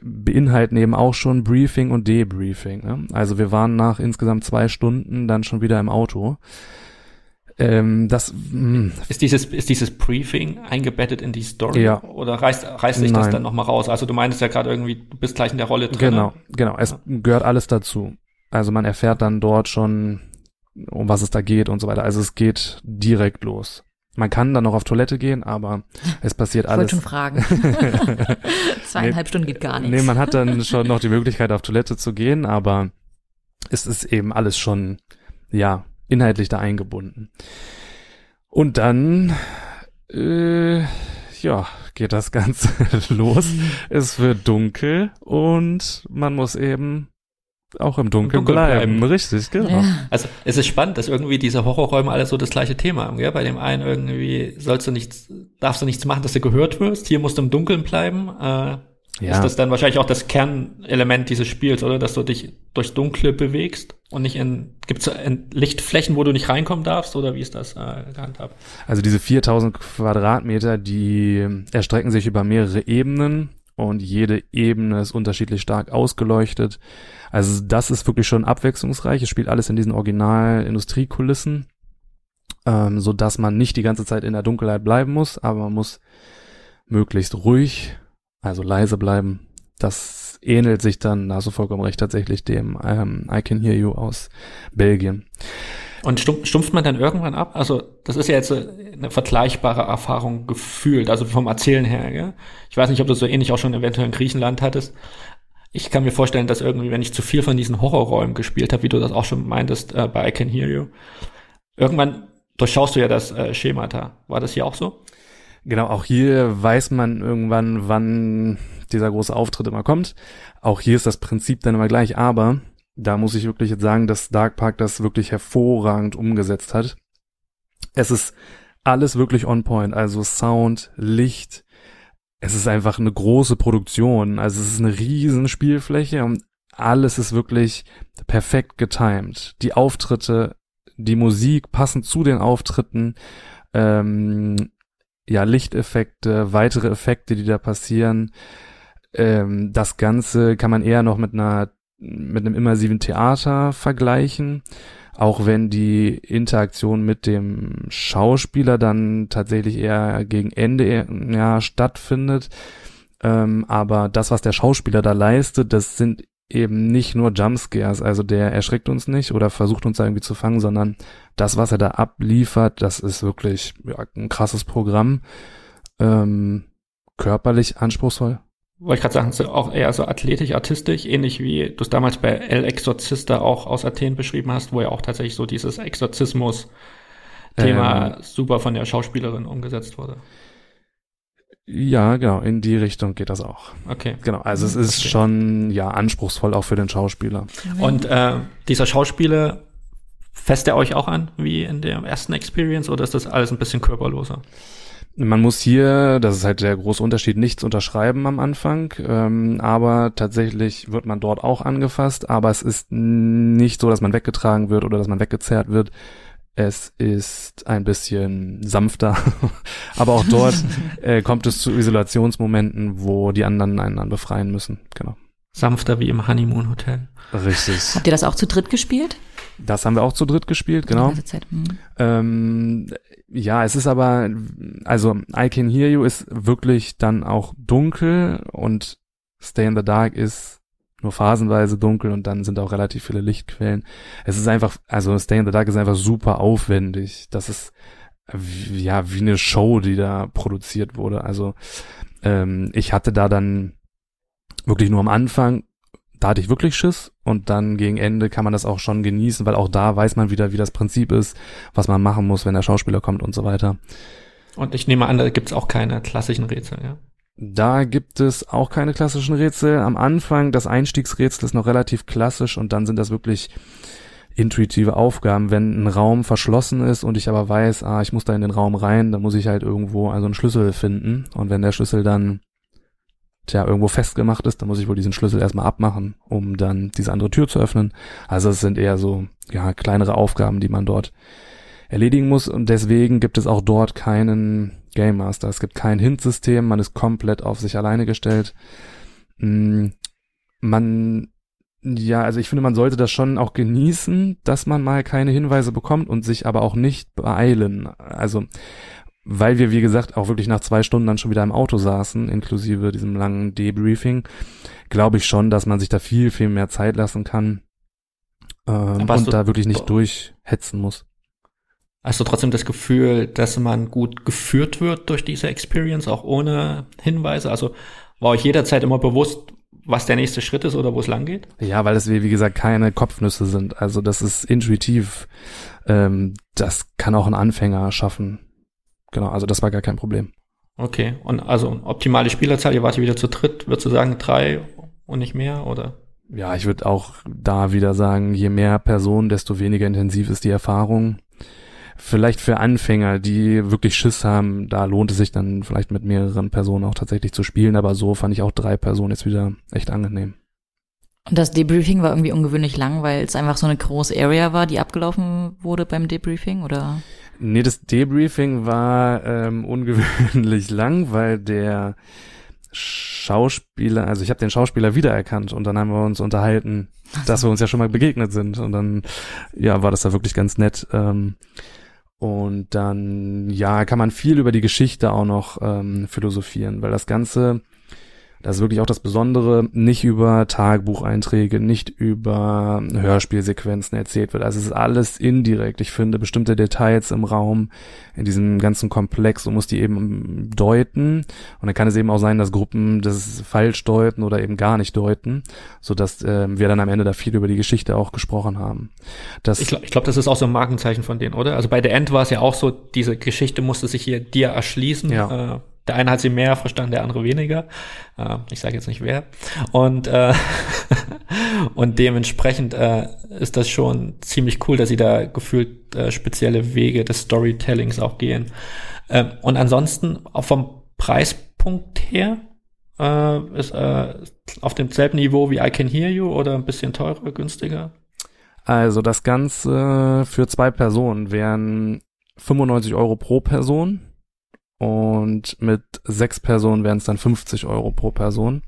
beinhalten eben auch schon Briefing und Debriefing. Ne? Also wir waren nach insgesamt zwei Stunden dann schon wieder im Auto. Ähm, das mh. Hm. ist dieses ist dieses Briefing eingebettet in die Story ja. oder reißt reißt sich Nein. das dann nochmal raus? Also du meintest ja gerade irgendwie, du bist gleich in der Rolle drin. Genau, genau. Es ja. gehört alles dazu. Also man erfährt dann dort schon, um was es da geht und so weiter. Also es geht direkt los. Man kann dann noch auf Toilette gehen, aber *laughs* es passiert alles. Ich wollte schon fragen. *laughs* Zweieinhalb nee, Stunden geht gar nichts. Nee, man hat dann *laughs* schon noch die Möglichkeit, auf Toilette zu gehen, aber es ist eben alles schon, ja, inhaltlich da eingebunden. Und dann, äh, ja, geht das Ganze los. Es wird dunkel und man muss eben auch im Dunkeln, Dunkeln bleiben. bleiben. Richtig, genau. Ja. Also es ist spannend, dass irgendwie diese Horrorräume alle so das gleiche Thema haben. Gell? Bei dem einen irgendwie sollst du nichts, darfst du nichts machen, dass du gehört wirst. Hier musst du im Dunkeln bleiben. Äh, ja. Ist das dann wahrscheinlich auch das Kernelement dieses Spiels, oder? Dass du dich durchs Dunkle bewegst und nicht in, gibt's in Lichtflächen, wo du nicht reinkommen darfst, oder wie ist das äh, gehandhabt? Also diese 4000 Quadratmeter, die erstrecken sich über mehrere Ebenen und jede Ebene ist unterschiedlich stark ausgeleuchtet. Also das ist wirklich schon abwechslungsreich. Es spielt alles in diesen Original-Industriekulissen, ähm, so dass man nicht die ganze Zeit in der Dunkelheit bleiben muss, aber man muss möglichst ruhig, also leise bleiben. Das ähnelt sich dann, da hast du vollkommen recht, tatsächlich dem ähm, I Can Hear You aus Belgien. Und stumpft man dann irgendwann ab? Also das ist ja jetzt eine vergleichbare Erfahrung gefühlt, also vom Erzählen her. Gell? Ich weiß nicht, ob du so ähnlich auch schon eventuell in Griechenland hattest. Ich kann mir vorstellen, dass irgendwie, wenn ich zu viel von diesen Horrorräumen gespielt habe, wie du das auch schon meintest äh, bei I Can Hear You, irgendwann durchschaust du ja das äh, Schema da. War das hier auch so? Genau, auch hier weiß man irgendwann, wann dieser große Auftritt immer kommt. Auch hier ist das Prinzip dann immer gleich, aber da muss ich wirklich jetzt sagen, dass Dark Park das wirklich hervorragend umgesetzt hat. Es ist alles wirklich on point, also Sound, Licht. Es ist einfach eine große Produktion, also es ist eine riesen Spielfläche und alles ist wirklich perfekt getimed. Die Auftritte, die Musik passen zu den Auftritten, ähm, ja, Lichteffekte, weitere Effekte, die da passieren. Ähm, das Ganze kann man eher noch mit einer mit einem immersiven Theater vergleichen, auch wenn die Interaktion mit dem Schauspieler dann tatsächlich eher gegen Ende ja, stattfindet. Ähm, aber das, was der Schauspieler da leistet, das sind eben nicht nur Jumpscares, also der erschreckt uns nicht oder versucht uns irgendwie zu fangen, sondern das, was er da abliefert, das ist wirklich ja, ein krasses Programm. Ähm, körperlich anspruchsvoll. Wollte ich gerade sagen, so auch eher so athletisch, artistisch, ähnlich wie du es damals bei El Exorcista auch aus Athen beschrieben hast, wo ja auch tatsächlich so dieses Exorzismus-Thema ähm, super von der Schauspielerin umgesetzt wurde. Ja, genau, in die Richtung geht das auch. Okay. Genau, also es ist okay. schon ja anspruchsvoll auch für den Schauspieler. Und äh, dieser Schauspieler fässt er euch auch an wie in der ersten Experience oder ist das alles ein bisschen körperloser? Man muss hier, das ist halt der große Unterschied, nichts unterschreiben am Anfang, ähm, aber tatsächlich wird man dort auch angefasst, aber es ist nicht so, dass man weggetragen wird oder dass man weggezerrt wird, es ist ein bisschen sanfter, *laughs* aber auch dort *laughs* äh, kommt es zu Isolationsmomenten, wo die anderen einen dann befreien müssen. Genau. Sanfter wie im Honeymoon Hotel. Richtig. Habt ihr das auch zu dritt gespielt? Das haben wir auch zu dritt gespielt, genau. Mhm. Ähm, ja, es ist aber, also I Can Hear You ist wirklich dann auch dunkel und Stay in the Dark ist nur phasenweise dunkel und dann sind auch relativ viele Lichtquellen. Es ist einfach, also Stay in the Dark ist einfach super aufwendig. Das ist ja wie eine Show, die da produziert wurde. Also ähm, ich hatte da dann wirklich nur am Anfang, da hatte ich wirklich Schiss und dann gegen Ende kann man das auch schon genießen, weil auch da weiß man wieder, wie das Prinzip ist, was man machen muss, wenn der Schauspieler kommt und so weiter. Und ich nehme an, da gibt's auch keine klassischen Rätsel, ja? Da gibt es auch keine klassischen Rätsel. Am Anfang, das Einstiegsrätsel ist noch relativ klassisch und dann sind das wirklich intuitive Aufgaben. Wenn ein Raum verschlossen ist und ich aber weiß, ah, ich muss da in den Raum rein, dann muss ich halt irgendwo also einen Schlüssel finden. Und wenn der Schlüssel dann tja, irgendwo festgemacht ist, dann muss ich wohl diesen Schlüssel erstmal abmachen, um dann diese andere Tür zu öffnen. Also es sind eher so, ja, kleinere Aufgaben, die man dort erledigen muss und deswegen gibt es auch dort keinen Game Master. Es gibt kein Hint-System, man ist komplett auf sich alleine gestellt. Mm, man, ja, also ich finde, man sollte das schon auch genießen, dass man mal keine Hinweise bekommt und sich aber auch nicht beeilen. Also, weil wir, wie gesagt, auch wirklich nach zwei Stunden dann schon wieder im Auto saßen, inklusive diesem langen Debriefing, glaube ich schon, dass man sich da viel, viel mehr Zeit lassen kann ähm, und da wirklich nicht durchhetzen muss. Hast du trotzdem das Gefühl, dass man gut geführt wird durch diese Experience, auch ohne Hinweise? Also war euch jederzeit immer bewusst, was der nächste Schritt ist oder wo es lang geht? Ja, weil es wie gesagt keine Kopfnüsse sind. Also das ist intuitiv. Ähm, das kann auch ein Anfänger schaffen. Genau, also das war gar kein Problem. Okay, und also optimale Spielerzahl, ihr wart wieder zu dritt, würdest du sagen drei und nicht mehr, oder? Ja, ich würde auch da wieder sagen, je mehr Personen, desto weniger intensiv ist die Erfahrung vielleicht für Anfänger, die wirklich Schiss haben, da lohnt es sich dann vielleicht mit mehreren Personen auch tatsächlich zu spielen, aber so fand ich auch drei Personen jetzt wieder echt angenehm. Und das Debriefing war irgendwie ungewöhnlich lang, weil es einfach so eine große Area war, die abgelaufen wurde beim Debriefing, oder? Nee, das Debriefing war ähm, ungewöhnlich *laughs* lang, weil der Schauspieler, also ich habe den Schauspieler wiedererkannt und dann haben wir uns unterhalten, dass wir uns ja schon mal begegnet sind und dann ja war das da wirklich ganz nett. Ähm, und dann, ja, kann man viel über die Geschichte auch noch ähm, philosophieren, weil das Ganze Das ist wirklich auch das Besondere, nicht über Tagebucheinträge, nicht über Hörspielsequenzen erzählt wird. Also es ist alles indirekt. Ich finde bestimmte Details im Raum, in diesem ganzen Komplex und muss die eben deuten. Und dann kann es eben auch sein, dass Gruppen das falsch deuten oder eben gar nicht deuten, so dass äh, wir dann am Ende da viel über die Geschichte auch gesprochen haben. Das ich glaube, glaub, das ist auch so ein Markenzeichen von denen, oder? Also bei The End war es ja auch so, diese Geschichte musste sich hier dir erschließen. Ja. Äh, der eine hat sie mehr verstanden, der andere weniger. Äh, ich sage jetzt nicht wer. Und, äh, *laughs* und dementsprechend äh, ist das schon ziemlich cool, dass sie da gefühlt äh, spezielle Wege des Storytellings auch gehen. Ähm, und ansonsten auch vom Preispunkt her äh, ist äh, auf demselben Niveau wie I Can Hear You oder ein bisschen teurer, günstiger? Also das Ganze für zwei Personen wären 95 Euro pro Person und mit sechs Personen wären es dann 50 Euro pro Person.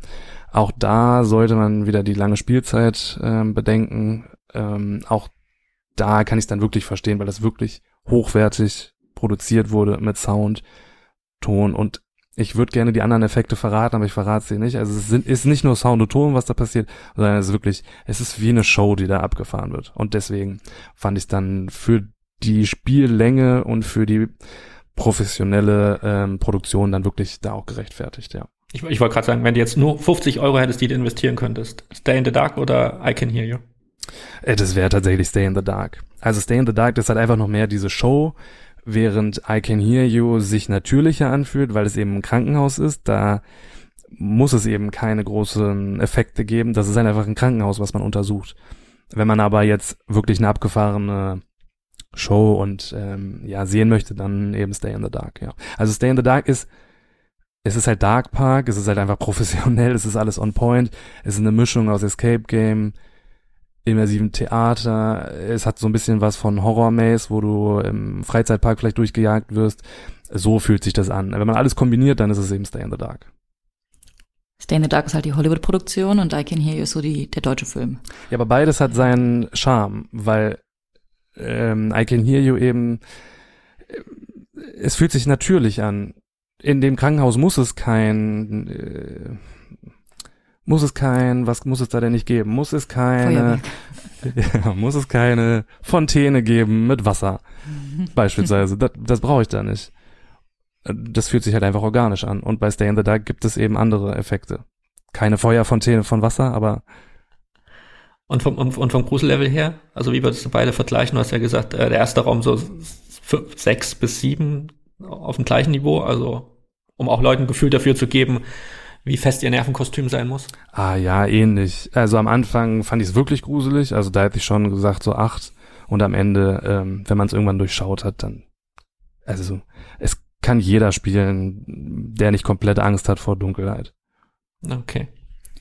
Auch da sollte man wieder die lange Spielzeit äh, bedenken. Ähm, auch da kann ich es dann wirklich verstehen, weil das wirklich hochwertig produziert wurde mit Sound, Ton und ich würde gerne die anderen Effekte verraten, aber ich verrate sie nicht. Also es sind, ist nicht nur Sound und Ton, was da passiert, sondern es ist wirklich, es ist wie eine Show, die da abgefahren wird. Und deswegen fand ich dann für die Spiellänge und für die professionelle ähm, Produktion dann wirklich da auch gerechtfertigt, ja. Ich, ich wollte gerade sagen, wenn du jetzt nur 50 Euro hättest, die du investieren könntest, Stay in the Dark oder I Can Hear You? Äh, das wäre tatsächlich Stay in the Dark. Also Stay in the Dark, das hat einfach noch mehr diese Show, während I Can Hear You sich natürlicher anfühlt, weil es eben ein Krankenhaus ist. Da muss es eben keine großen Effekte geben. Das ist einfach ein Krankenhaus, was man untersucht. Wenn man aber jetzt wirklich eine abgefahrene Show und ähm, ja sehen möchte, dann eben Stay in the Dark, ja. Also Stay in the Dark ist es ist halt Dark Park, es ist halt einfach *laughs* professionell, es ist alles on point, es ist eine Mischung aus Escape Game, immersiven Theater, es hat so ein bisschen was von Horror Maze, wo du im Freizeitpark vielleicht durchgejagt wirst. So fühlt sich das an. Wenn man alles kombiniert, dann ist es eben Stay in the Dark. Stay in the Dark ist halt die Hollywood-Produktion und I Can Hear You ist so die, der deutsche Film. Ja, aber beides hat seinen Charme, weil ähm, I Can Hear You eben, es fühlt sich natürlich an. In dem Krankenhaus muss es kein, äh, muss es kein, was muss es da denn nicht geben? Muss es keine, *laughs* ja, muss es keine Fontäne geben mit Wasser, *laughs* beispielsweise. Das, das brauche ich da nicht. Das fühlt sich halt einfach organisch an. Und bei Stay in the Dark gibt es eben andere Effekte. Keine Feuerfontäne von Wasser, aber und vom, und vom Grusellevel her, also wie würdest du beide vergleichen? Du hast ja gesagt, äh, der erste Raum so fünf, sechs bis sieben auf dem gleichen Niveau, also um auch Leuten ein Gefühl dafür zu geben, wie fest ihr Nervenkostüm sein muss. Ah ja, ähnlich. Also am Anfang fand ich es wirklich gruselig, also da hätte ich schon gesagt so acht und am Ende, ähm, wenn man es irgendwann durchschaut hat, dann, also es kann jeder spielen, der nicht komplett Angst hat vor Dunkelheit. Okay.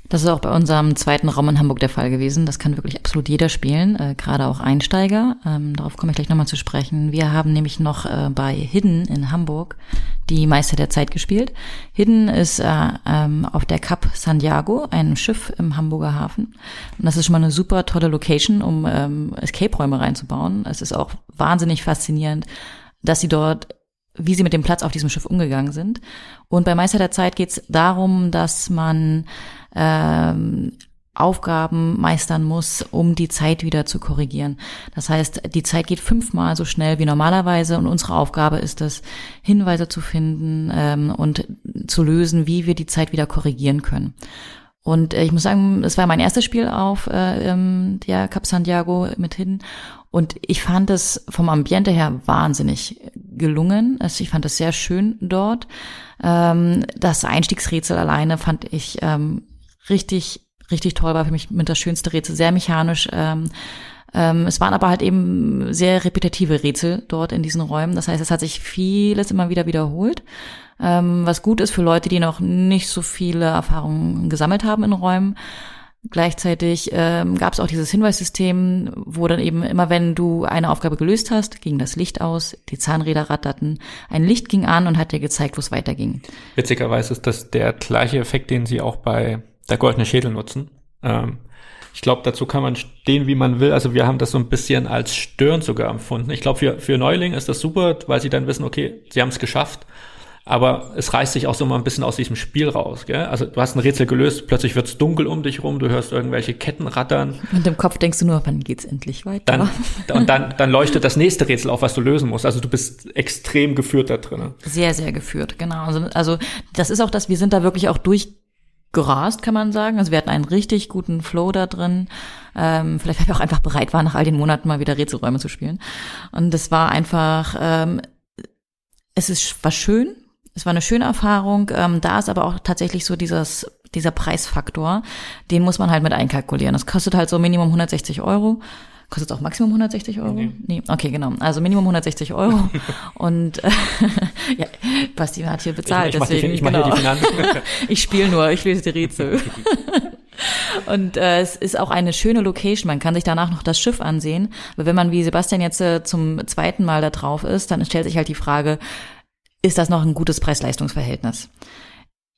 Das ist auch bei unserem zweiten Raum in Hamburg der Fall gewesen. Das kann wirklich absolut jeder spielen, äh, gerade auch Einsteiger. Ähm, darauf komme ich gleich nochmal zu sprechen. Wir haben nämlich noch äh, bei Hidden in Hamburg die Meister der Zeit gespielt. Hidden ist äh, ähm, auf der Cap Santiago, einem Schiff im Hamburger Hafen. Und das ist schon mal eine super tolle Location, um ähm, Escape-Räume reinzubauen. Es ist auch wahnsinnig faszinierend, dass sie dort wie sie mit dem Platz auf diesem Schiff umgegangen sind. Und bei Meister der Zeit geht es darum, dass man ähm, Aufgaben meistern muss, um die Zeit wieder zu korrigieren. Das heißt, die Zeit geht fünfmal so schnell wie normalerweise und unsere Aufgabe ist es, Hinweise zu finden ähm, und zu lösen, wie wir die Zeit wieder korrigieren können. Und äh, ich muss sagen, es war mein erstes Spiel auf äh, der Cap Santiago mit hin. Und ich fand es vom Ambiente her wahnsinnig gelungen. Also ich fand es sehr schön dort. Ähm, das Einstiegsrätsel alleine fand ich ähm, richtig, richtig toll, war für mich mit das schönste Rätsel, sehr mechanisch. Ähm, ähm, es waren aber halt eben sehr repetitive Rätsel dort in diesen Räumen. Das heißt, es hat sich vieles immer wieder wiederholt. Ähm, was gut ist für Leute, die noch nicht so viele Erfahrungen gesammelt haben in Räumen. Gleichzeitig ähm, gab es auch dieses Hinweissystem, wo dann eben immer, wenn du eine Aufgabe gelöst hast, ging das Licht aus, die Zahnräder ratterten, ein Licht ging an und hat dir gezeigt, wo es weiterging. Witzigerweise ist das der gleiche Effekt, den sie auch bei der goldene Schädel nutzen. Ähm, ich glaube, dazu kann man stehen, wie man will. Also wir haben das so ein bisschen als störend sogar empfunden. Ich glaube, für, für Neuling ist das super, weil sie dann wissen, okay, sie haben es geschafft. aber es reißt sich auch so mal ein bisschen aus diesem Spiel raus. Gell? Also du hast ein Rätsel gelöst, plötzlich wird's dunkel um dich rum, du hörst irgendwelche Ketten rattern. Und im Kopf denkst du nur, wann geht's endlich weiter? Dann, und dann, dann leuchtet das nächste Rätsel auf, was du lösen musst. Also du bist extrem geführt da drin. Sehr, sehr geführt, genau. Also, also das ist auch das, wir sind da wirklich auch durchgerast, kann man sagen. Also wir hatten einen richtig guten Flow da drin. Ähm, vielleicht weil wir auch einfach bereit waren, nach all den Monaten mal wieder Rätselräume zu spielen. Und es war einfach, ähm, es ist, war schön, es war eine schöne Erfahrung. Ähm, da ist aber auch tatsächlich so dieses, dieser Preisfaktor, den muss man halt mit einkalkulieren. Das kostet halt so Minimum 160 Euro. Kostet auch Maximum 160 Euro? Nee. nee. Okay, genau. Also Minimum 160 Euro. *laughs* Und äh, *laughs* ja, Basti hat hier bezahlt. Ich, ich deswegen, die, ich genau. hier die Finanzen. *laughs* ich spiele nur, ich löse die Rätsel. Und äh, es ist auch eine schöne Location. Man kann sich danach noch das Schiff ansehen. Aber wenn man wie Sebastian jetzt äh, zum zweiten Mal da drauf ist, dann stellt sich halt die Frage, ist das noch ein gutes Preis-Leistungs-Verhältnis.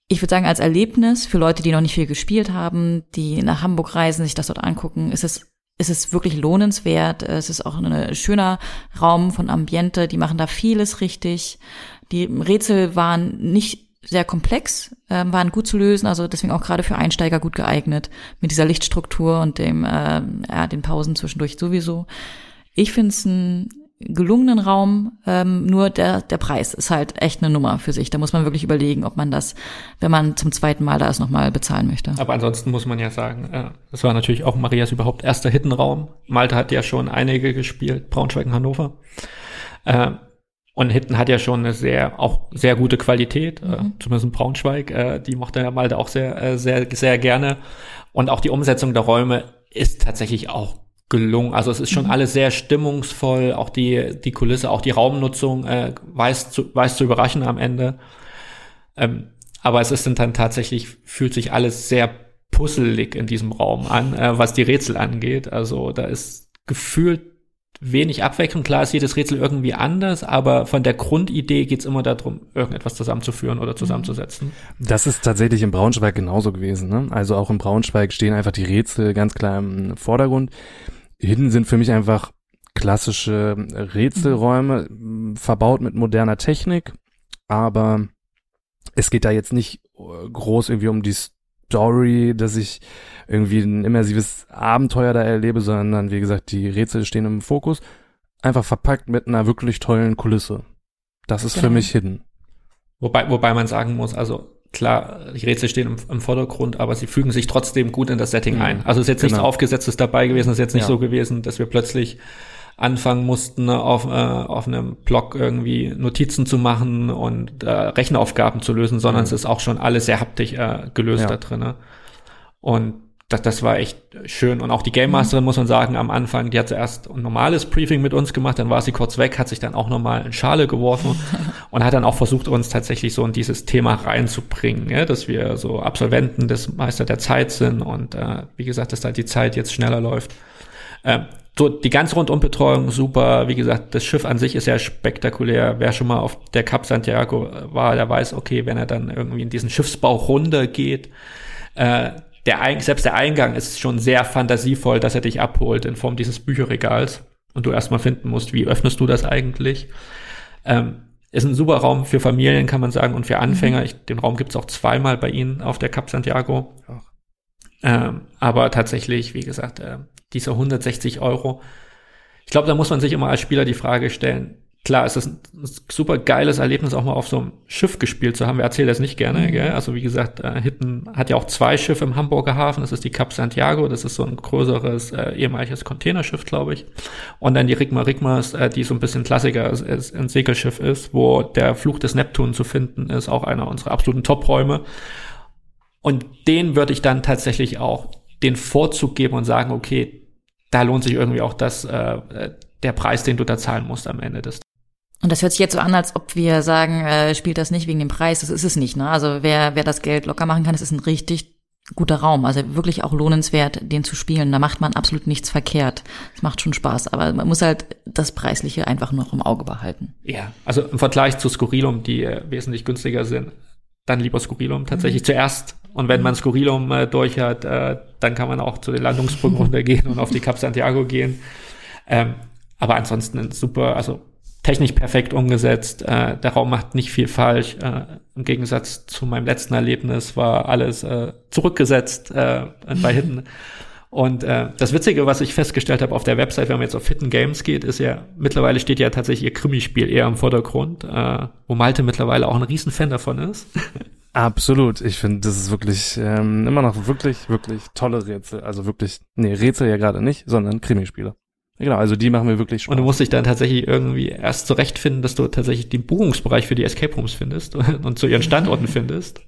Ich würde sagen, als Erlebnis für Leute, die noch nicht viel gespielt haben, die nach Hamburg reisen, sich das dort angucken, ist es ist es wirklich lohnenswert. Es ist auch ein schöner Raum von Ambiente. Die machen da vieles richtig. Die Rätsel waren nicht sehr komplex, äh, waren gut zu lösen, also deswegen auch gerade für Einsteiger gut geeignet mit dieser Lichtstruktur und dem äh, ja, den Pausen zwischendurch sowieso. Ich finde es ein gelungenen Raum, ähm, nur der, der Preis ist halt echt eine Nummer für sich. Da muss man wirklich überlegen, ob man das, wenn man zum zweiten Mal da ist, nochmal bezahlen möchte. Aber ansonsten muss man ja sagen, äh, das war natürlich auch Marias überhaupt erster Hittenraum. Malte hat ja schon einige gespielt, Braunschweig und Hannover. Äh, und Hitten hat ja schon eine sehr, auch sehr gute Qualität, äh, mhm. äh, zumindest in Braunschweig, äh, die mochte der Malte auch sehr, äh, sehr, sehr gerne. Und auch die Umsetzung der Räume ist tatsächlich auch gelungen. Also es ist schon mhm. alles sehr stimmungsvoll, auch die, die Kulisse, auch die Raumnutzung äh, weiß, zu, weiß zu überraschen am Ende. Ähm, aber es ist dann tatsächlich, fühlt sich alles sehr puzzelig in diesem Raum an, äh, was die Rätsel angeht. Also da ist gefühlt wenig Abwechslung. Klar ist jedes Rätsel irgendwie anders, aber von der Grundidee geht's immer darum, irgendetwas zusammenzuführen oder zusammenzusetzen. Das ist tatsächlich im Braunschweig genauso gewesen. Ne? Also auch im Braunschweig stehen einfach die Rätsel ganz klar im Vordergrund. Hidden sind für mich einfach klassische Rätselräume, verbaut mit moderner Technik, aber es geht da jetzt nicht groß irgendwie um die Story, dass ich irgendwie ein immersives Abenteuer da erlebe, sondern wie gesagt, die Rätsel stehen im Fokus, einfach verpackt mit einer wirklich tollen Kulisse. Das ist genau. für mich Hidden. Wobei, wobei man sagen muss, also klar, die Rätsel stehen im, im, Vordergrund, aber sie fügen sich trotzdem gut in das Setting mhm. ein. Also es ist jetzt genau. nichts Aufgesetztes dabei gewesen, es ist jetzt nicht ja. so gewesen, dass wir plötzlich anfangen mussten, auf, äh, auf einem Blog irgendwie Notizen zu machen und äh, Rechenaufgaben zu lösen, sondern mhm. es ist auch schon alles sehr haptisch äh, gelöst ja. da drin. Ne? Und das, das war echt schön. Und auch die Game Masterin, muss man sagen, am Anfang, die hat zuerst ein normales Briefing mit uns gemacht, dann war sie kurz weg, hat sich dann auch nochmal in Schale geworfen *laughs* und hat dann auch versucht, uns tatsächlich so in dieses Thema reinzubringen, ja, dass wir so Absolventen des Meister der Zeit sind und äh, wie gesagt, dass da die Zeit jetzt schneller läuft. Äh, so, die ganze Rundumbetreuung super. Wie gesagt, das Schiff an sich ist ja spektakulär. Wer schon mal auf der Cap Santiago war, der weiß, okay, wenn er dann irgendwie in diesen Schiffsbauch runtergeht, äh, der, selbst der Eingang ist schon sehr fantasievoll, dass er dich abholt in Form dieses Bücherregals und du erstmal finden musst, wie öffnest du das eigentlich. Ähm, ist ein super Raum für Familien, kann man sagen, und für Anfänger. Mhm. Ich, den Raum gibt's auch zweimal bei Ihnen auf der Cap Santiago. Ähm, aber tatsächlich, wie gesagt, äh, diese 160 Euro. Ich glaube, da muss man sich immer als Spieler die Frage stellen, klar, es ist ein super geiles Erlebnis, auch mal auf so einem Schiff gespielt zu haben. Wir erzählen das nicht gerne, mhm. gell? Also wie gesagt, äh, Hitten hat ja auch zwei Schiffe im Hamburger Hafen. Das ist die Cap Santiago, das ist so ein größeres äh, ehemaliges Containerschiff, glaube ich. Und dann die Rigma Rigmas, äh, die so ein bisschen Klassiker ist, ist, ein Segelschiff ist, wo der Fluch des Neptun zu finden ist, auch einer unserer absoluten Top-Räume. Und den würde ich dann tatsächlich auch den Vorzug geben und sagen, okay, da lohnt sich irgendwie auch das, äh, äh der Preis, den du da zahlen musst am Ende des und das hört sich jetzt so an, als ob wir sagen, äh, spielt das nicht wegen dem Preis. Das ist es nicht. Ne? Also wer, wer das Geld locker machen kann, das ist ein richtig guter Raum. Also wirklich auch lohnenswert, den zu spielen. Da macht man absolut nichts verkehrt. Es macht schon Spaß. Aber man muss halt das Preisliche einfach noch im Auge behalten. Ja, also im Vergleich zu Skurrilum, die äh, wesentlich günstiger sind, dann lieber Skurrilum tatsächlich mhm. zuerst. Und wenn man Skurrilum äh, durch hat, äh, dann kann man auch zu den Landungsbrücken *laughs* runtergehen und auf die Cap Santiago gehen. Ähm, aber ansonsten super, also technisch perfekt umgesetzt. Äh, der Raum macht nicht viel falsch. Äh, Im Gegensatz zu meinem letzten Erlebnis war alles äh, zurückgesetzt äh, bei *laughs* Hidden. Und äh, das Witzige, was ich festgestellt habe auf der Website, wenn man jetzt auf Hidden Games geht, ist ja, mittlerweile steht ja tatsächlich ihr Krimispiel eher im Vordergrund, äh, wo Malte mittlerweile auch ein Riesenfan davon ist. *laughs* Absolut. Ich finde, das ist wirklich ähm, immer noch wirklich, wirklich tolle Rätsel. Also wirklich, nee, Rätsel ja gerade nicht, sondern Krimispiele. Genau, also die machen wir wirklich Spaß. Und du musst dich dann tatsächlich irgendwie erst zurechtfinden, dass du tatsächlich den Buchungsbereich für die Escape Rooms findest *laughs* und zu ihren Standorten findest.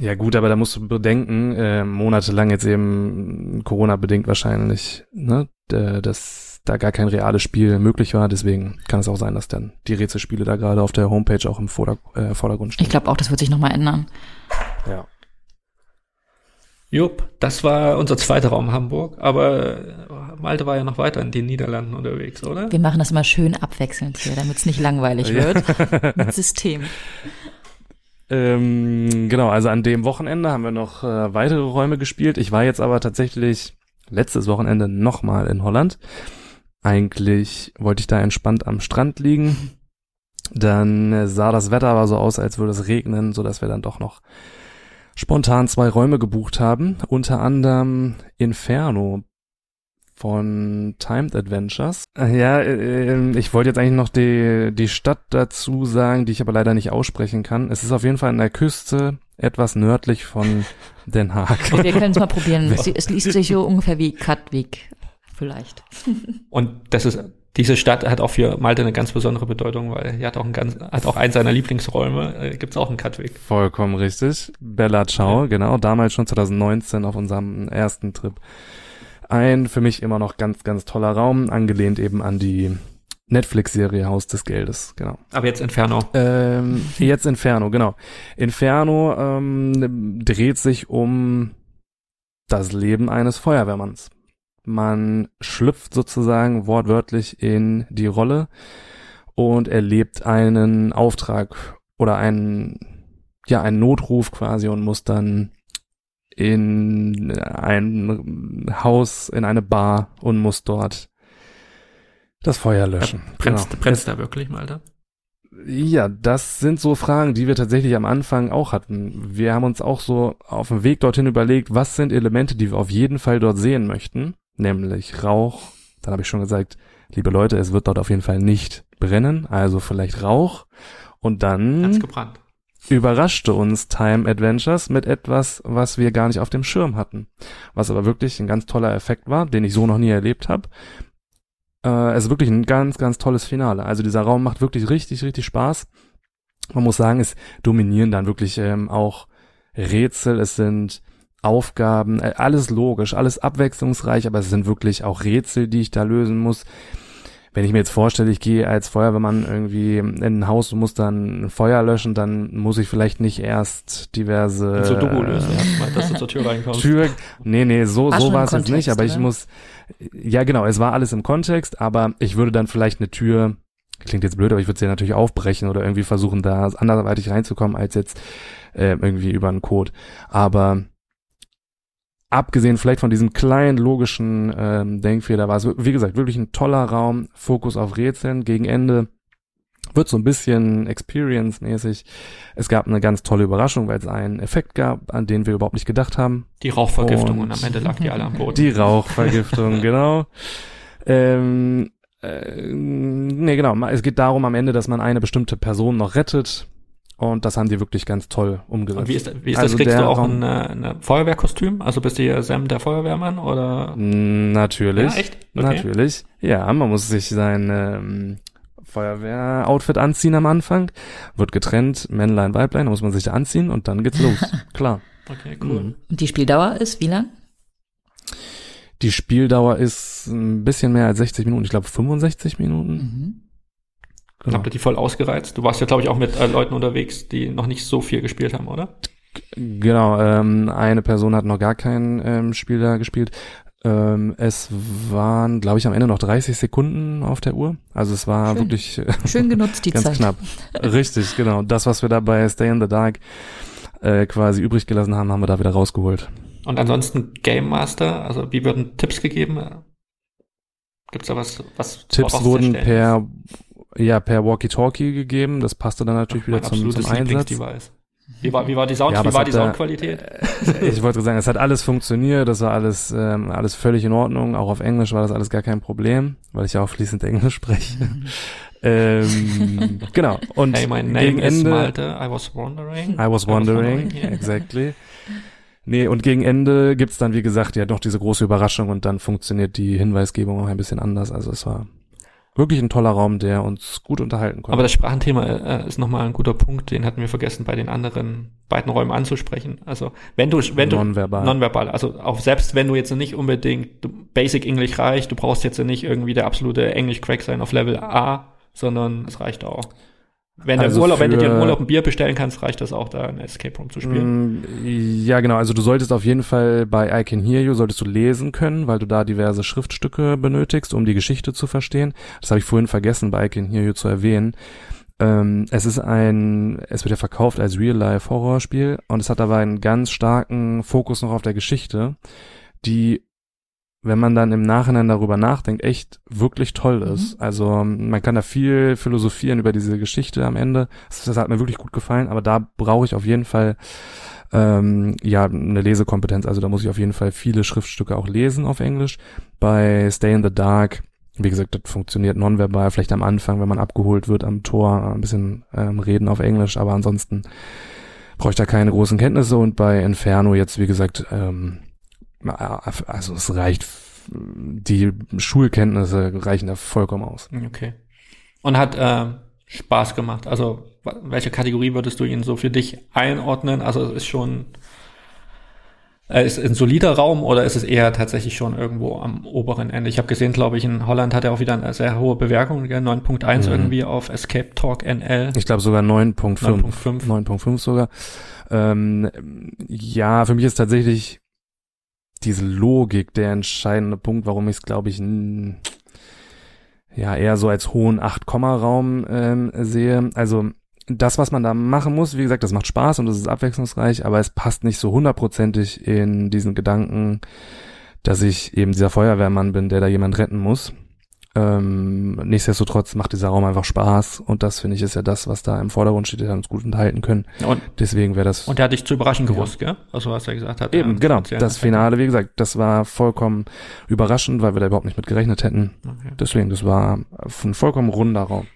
Ja gut, aber da musst du bedenken, äh, monatelang jetzt eben Corona-bedingt wahrscheinlich, ne, dass da gar kein reales Spiel möglich war. Deswegen kann es auch sein, dass dann die Rätselspiele da gerade auf der Homepage auch im Vorder äh, Vordergrund stehen. Ich glaube auch, das wird sich nochmal ändern. Ja. Jupp, das war unser zweiter Raum Hamburg, aber Malte war ja noch weiter in den Niederlanden unterwegs, oder? Wir machen das immer schön abwechselnd hier, damit es nicht langweilig *laughs* wird. *laughs* Mit System. Ähm, genau, also an dem Wochenende haben wir noch äh, weitere Räume gespielt. Ich war jetzt aber tatsächlich letztes Wochenende nochmal in Holland. Eigentlich wollte ich da entspannt am Strand liegen. Dann äh, sah das Wetter aber so aus, als würde es regnen, so dass wir dann doch noch spontan zwei Räume gebucht haben, unter anderem Inferno von Timed Adventures. Äh, ja, äh, ich wollte jetzt eigentlich noch die, die Stadt dazu sagen, die ich aber leider nicht aussprechen kann. Es ist auf jeden Fall an der Küste, etwas nördlich von *laughs* Den Haag. Wir können es mal probieren. *laughs* Es, es liest sich so ungefähr wie Katwig, vielleicht. Und das ist diese Stadt hat auch für Malte eine ganz besondere Bedeutung, weil er hat auch, ein ganz, hat auch einen seiner Lieblingsräume, äh, gibt es auch einen Katwig. Vollkommen richtig. Bella Ciao, ja. genau, damals schon 2019 auf unserem ersten Trip. Ein für mich immer noch ganz, ganz toller Raum, angelehnt eben an die Netflix-Serie Haus des Geldes, genau. Aber jetzt Inferno. Ähm, jetzt Inferno, genau. Inferno ähm, dreht sich um das Leben eines Feuerwehrmanns. Man schlüpft sozusagen wortwörtlich in die Rolle und erlebt einen Auftrag oder einen, ja, einen Notruf quasi und muss dann in ein Haus, in eine Bar und muss dort das Feuer löschen. Ja, brennst, genau. brennst da wirklich mal da? Ja, das sind so Fragen, die wir tatsächlich am Anfang auch hatten. Wir haben uns auch so auf dem Weg dorthin überlegt, was sind Elemente, die wir auf jeden Fall dort sehen möchten nämlich Rauch. Dann habe ich schon gesagt, liebe Leute, es wird dort auf jeden Fall nicht brennen, also vielleicht Rauch. Und dann überraschte uns Time Adventures mit etwas, was wir gar nicht auf dem Schirm hatten. Was aber wirklich ein ganz toller Effekt war, den ich so noch nie erlebt habe. Äh, es ist wirklich ein ganz, ganz tolles Finale. Also dieser Raum macht wirklich richtig, richtig Spaß. Man muss sagen, es dominieren dann wirklich ähm, auch Rätsel. Es sind Aufgaben, äh, alles logisch, alles abwechslungsreich, aber es sind wirklich auch Rätsel, die ich da lösen muss. Wenn ich mir jetzt vorstelle, ich gehe als Feuerwehrmann irgendwie in ein Haus und muss dann ein Feuer löschen, dann muss ich vielleicht nicht erst diverse so Doku lösen, äh, dass du zur Tür reinkommst. Tür, nee, nee, so, so war es jetzt nicht, aber oder? ich muss, ja genau, es war alles im Kontext, aber ich würde dann vielleicht eine Tür, klingt jetzt blöd, aber ich würde sie ja natürlich aufbrechen oder irgendwie versuchen, da anderweitig reinzukommen, als jetzt äh, irgendwie über einen Code. Aber abgesehen vielleicht von diesem kleinen logischen ähm, Denkfehler war es, wie gesagt, wirklich ein toller Raum, Fokus auf Rätseln. Gegen Ende wird so ein bisschen Experience-mäßig. Es gab eine ganz tolle Überraschung, weil es einen Effekt gab, an den wir überhaupt nicht gedacht haben. Die Rauchvergiftung und, und am Ende lag die alle am Boden. Die Rauchvergiftung, *laughs* genau. Ähm, äh, nee, genau. Es geht darum am Ende, dass man eine bestimmte Person noch rettet und das haben die wirklich ganz toll umgesetzt. Und wie ist, wie ist also das? Kriegst du auch ein, ein Feuerwehrkostüm? Also bist du hier Sam der Feuerwehrmann oder? Natürlich. Ja, echt? Okay. Natürlich. Ja, man muss sich sein ähm, Feuerwehr-Outfit anziehen am Anfang. Wird getrennt, Männlein, Weiblein, da muss man sich da anziehen und dann geht's los. *laughs* Klar. Okay, cool. Mhm. Und die Spieldauer ist wie lang? Die Spieldauer ist ein bisschen mehr als 60 Minuten, ich glaube 65 Minuten. Mhm. Genau. Habt ihr die voll ausgereizt? Du warst ja, glaube ich, auch mit äh, Leuten unterwegs, die noch nicht so viel gespielt haben, oder? Genau, ähm, eine Person hat noch gar kein ähm, Spiel da gespielt. Ähm, es waren, glaube ich, am Ende noch 30 Sekunden auf der Uhr. Also es war Schön. wirklich *laughs* Schön genutzt die ganz Zeit. knapp. Richtig, genau. Das, was wir da bei Stay in the Dark äh, quasi übrig gelassen haben, haben wir da wieder rausgeholt. Und ansonsten Game Master, also wie würden Tipps gegeben? Gibt's da was, was Tipps wurden per ja per Walkie-Talkie gegeben. Das passte dann natürlich Ach, wieder zum, zum Einsatz. Wie war, wie war die, Sound, ja, wie war die Soundqualität? *laughs* ich wollte sagen, es hat alles funktioniert, das war alles, ähm, alles völlig in Ordnung. Auch auf Englisch war das alles gar kein Problem, weil ich ja auch fließend Englisch spreche. *laughs* ähm, genau. Und hey, my name gegen Ende, Malte. I was wondering. I was wondering, I was wondering exactly. Nee, und gegen Ende gibt's dann, wie gesagt, ja doch diese große Überraschung und dann funktioniert die Hinweisgebung auch ein bisschen anders. Also es war wirklich ein toller Raum, der uns gut unterhalten konnte. Aber das Sprachenthema äh, ist nochmal ein guter Punkt, den hatten wir vergessen bei den anderen beiden Räumen anzusprechen. Also wenn du, wenn du nonverbal, nonverbal also auch selbst wenn du jetzt nicht unbedingt Basic Englisch reicht, du brauchst jetzt nicht irgendwie der absolute Englisch Crack sein auf Level A, sondern es reicht auch. Wenn, also Urlaub, wenn du dir im Urlaub ein Bier bestellen kannst, reicht das auch, da ein Escape Room zu spielen. Mm, ja, genau. Also du solltest auf jeden Fall bei I Can Hear You solltest du lesen können, weil du da diverse Schriftstücke benötigst, um die Geschichte zu verstehen. Das habe ich vorhin vergessen, bei I Can Hear You zu erwähnen. Ähm, es ist ein, es wird ja verkauft als Real-Life-Horrorspiel und es hat aber einen ganz starken Fokus noch auf der Geschichte, die wenn man dann im Nachhinein darüber nachdenkt, echt wirklich toll mhm. ist. Mhm. Also man kann da viel philosophieren über diese Geschichte am Ende. Das, das hat mir wirklich gut gefallen, aber da brauche ich auf jeden Fall ähm, ja eine Lesekompetenz. Also da muss ich auf jeden Fall viele Schriftstücke auch lesen auf Englisch. Bei Stay in the Dark, wie gesagt, das funktioniert nonverbal, vielleicht am Anfang, wenn man abgeholt wird am Tor, ein bisschen ähm, reden auf Englisch, aber ansonsten brauche ich da keine großen Kenntnisse und bei Inferno jetzt, wie gesagt, ähm, also es reicht, die Schulkenntnisse reichen da vollkommen aus. Okay. Und hat äh, Spaß gemacht. Also welche Kategorie würdest du ihn so für dich einordnen? Also es ist schon äh, ist ein solider Raum oder ist es eher tatsächlich schon irgendwo am oberen Ende? Ich habe gesehen, glaube ich, in Holland hat er auch wieder eine sehr hohe Bewertung, 9.1 mhm. irgendwie auf Escape Talk NL. Ich glaube sogar 9.5. 9.5 sogar. Ähm, ja, für mich ist tatsächlich diese Logik der entscheidende Punkt, warum ich es, glaube ich, ja eher so als hohen 8-Raum ähm, sehe. Also das, was man da machen muss, wie gesagt, das macht Spaß und das ist abwechslungsreich, aber es passt nicht so hundertprozentig in diesen Gedanken, dass ich eben dieser Feuerwehrmann bin, der da jemand retten muss. Ähm, nichtsdestotrotz macht dieser Raum einfach Spaß und das finde ich ist ja das, was da im Vordergrund steht, der uns gut unterhalten können. Und deswegen wäre das. Und der hat dich zu überraschen gewusst, ja. gell? Also was er gesagt hat. Eben, genau. Das Finale, wie gesagt, das war vollkommen überraschend, weil wir da überhaupt nicht mit gerechnet hätten. Okay. Deswegen, das war ein vollkommen runder Raum.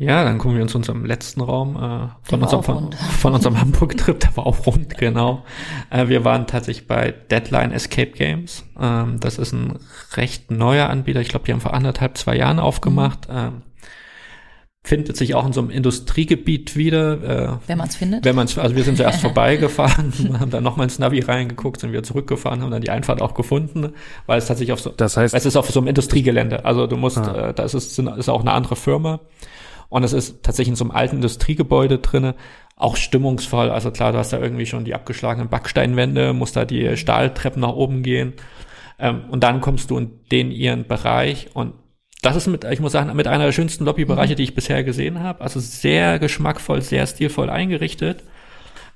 Ja, dann kommen wir uns unserem letzten Raum äh, von, unserem, von, *laughs* von, unserem Hamburg-Trip, der war auch rund, genau. Äh, wir waren tatsächlich bei Deadline Escape Games. Ähm, das ist ein recht neuer Anbieter. Ich glaube, die haben vor anderthalb, zwei Jahren aufgemacht. Mhm. Ähm, findet sich auch in so einem Industriegebiet wieder. Äh, wenn man es findet. Wenn man also wir sind zuerst *laughs* vorbeigefahren, *laughs* haben dann nochmal ins Navi reingeguckt, sind wieder zurückgefahren, haben dann die Einfahrt auch gefunden, weil es tatsächlich auf so, das heißt, es ist auf so einem Industriegelände. Also du musst, ah. äh, da ist es ist auch eine andere Firma. Und es ist tatsächlich in so einem alten Industriegebäude drinne, auch stimmungsvoll. Also klar, du hast da irgendwie schon die abgeschlagenen Backsteinwände, musst da die Stahltreppen nach oben gehen. Ähm, und dann kommst du in den ihren Bereich und das ist mit, ich muss sagen, mit einer der schönsten Lobbybereiche, mhm. die ich bisher gesehen habe. Also sehr geschmackvoll, sehr stilvoll eingerichtet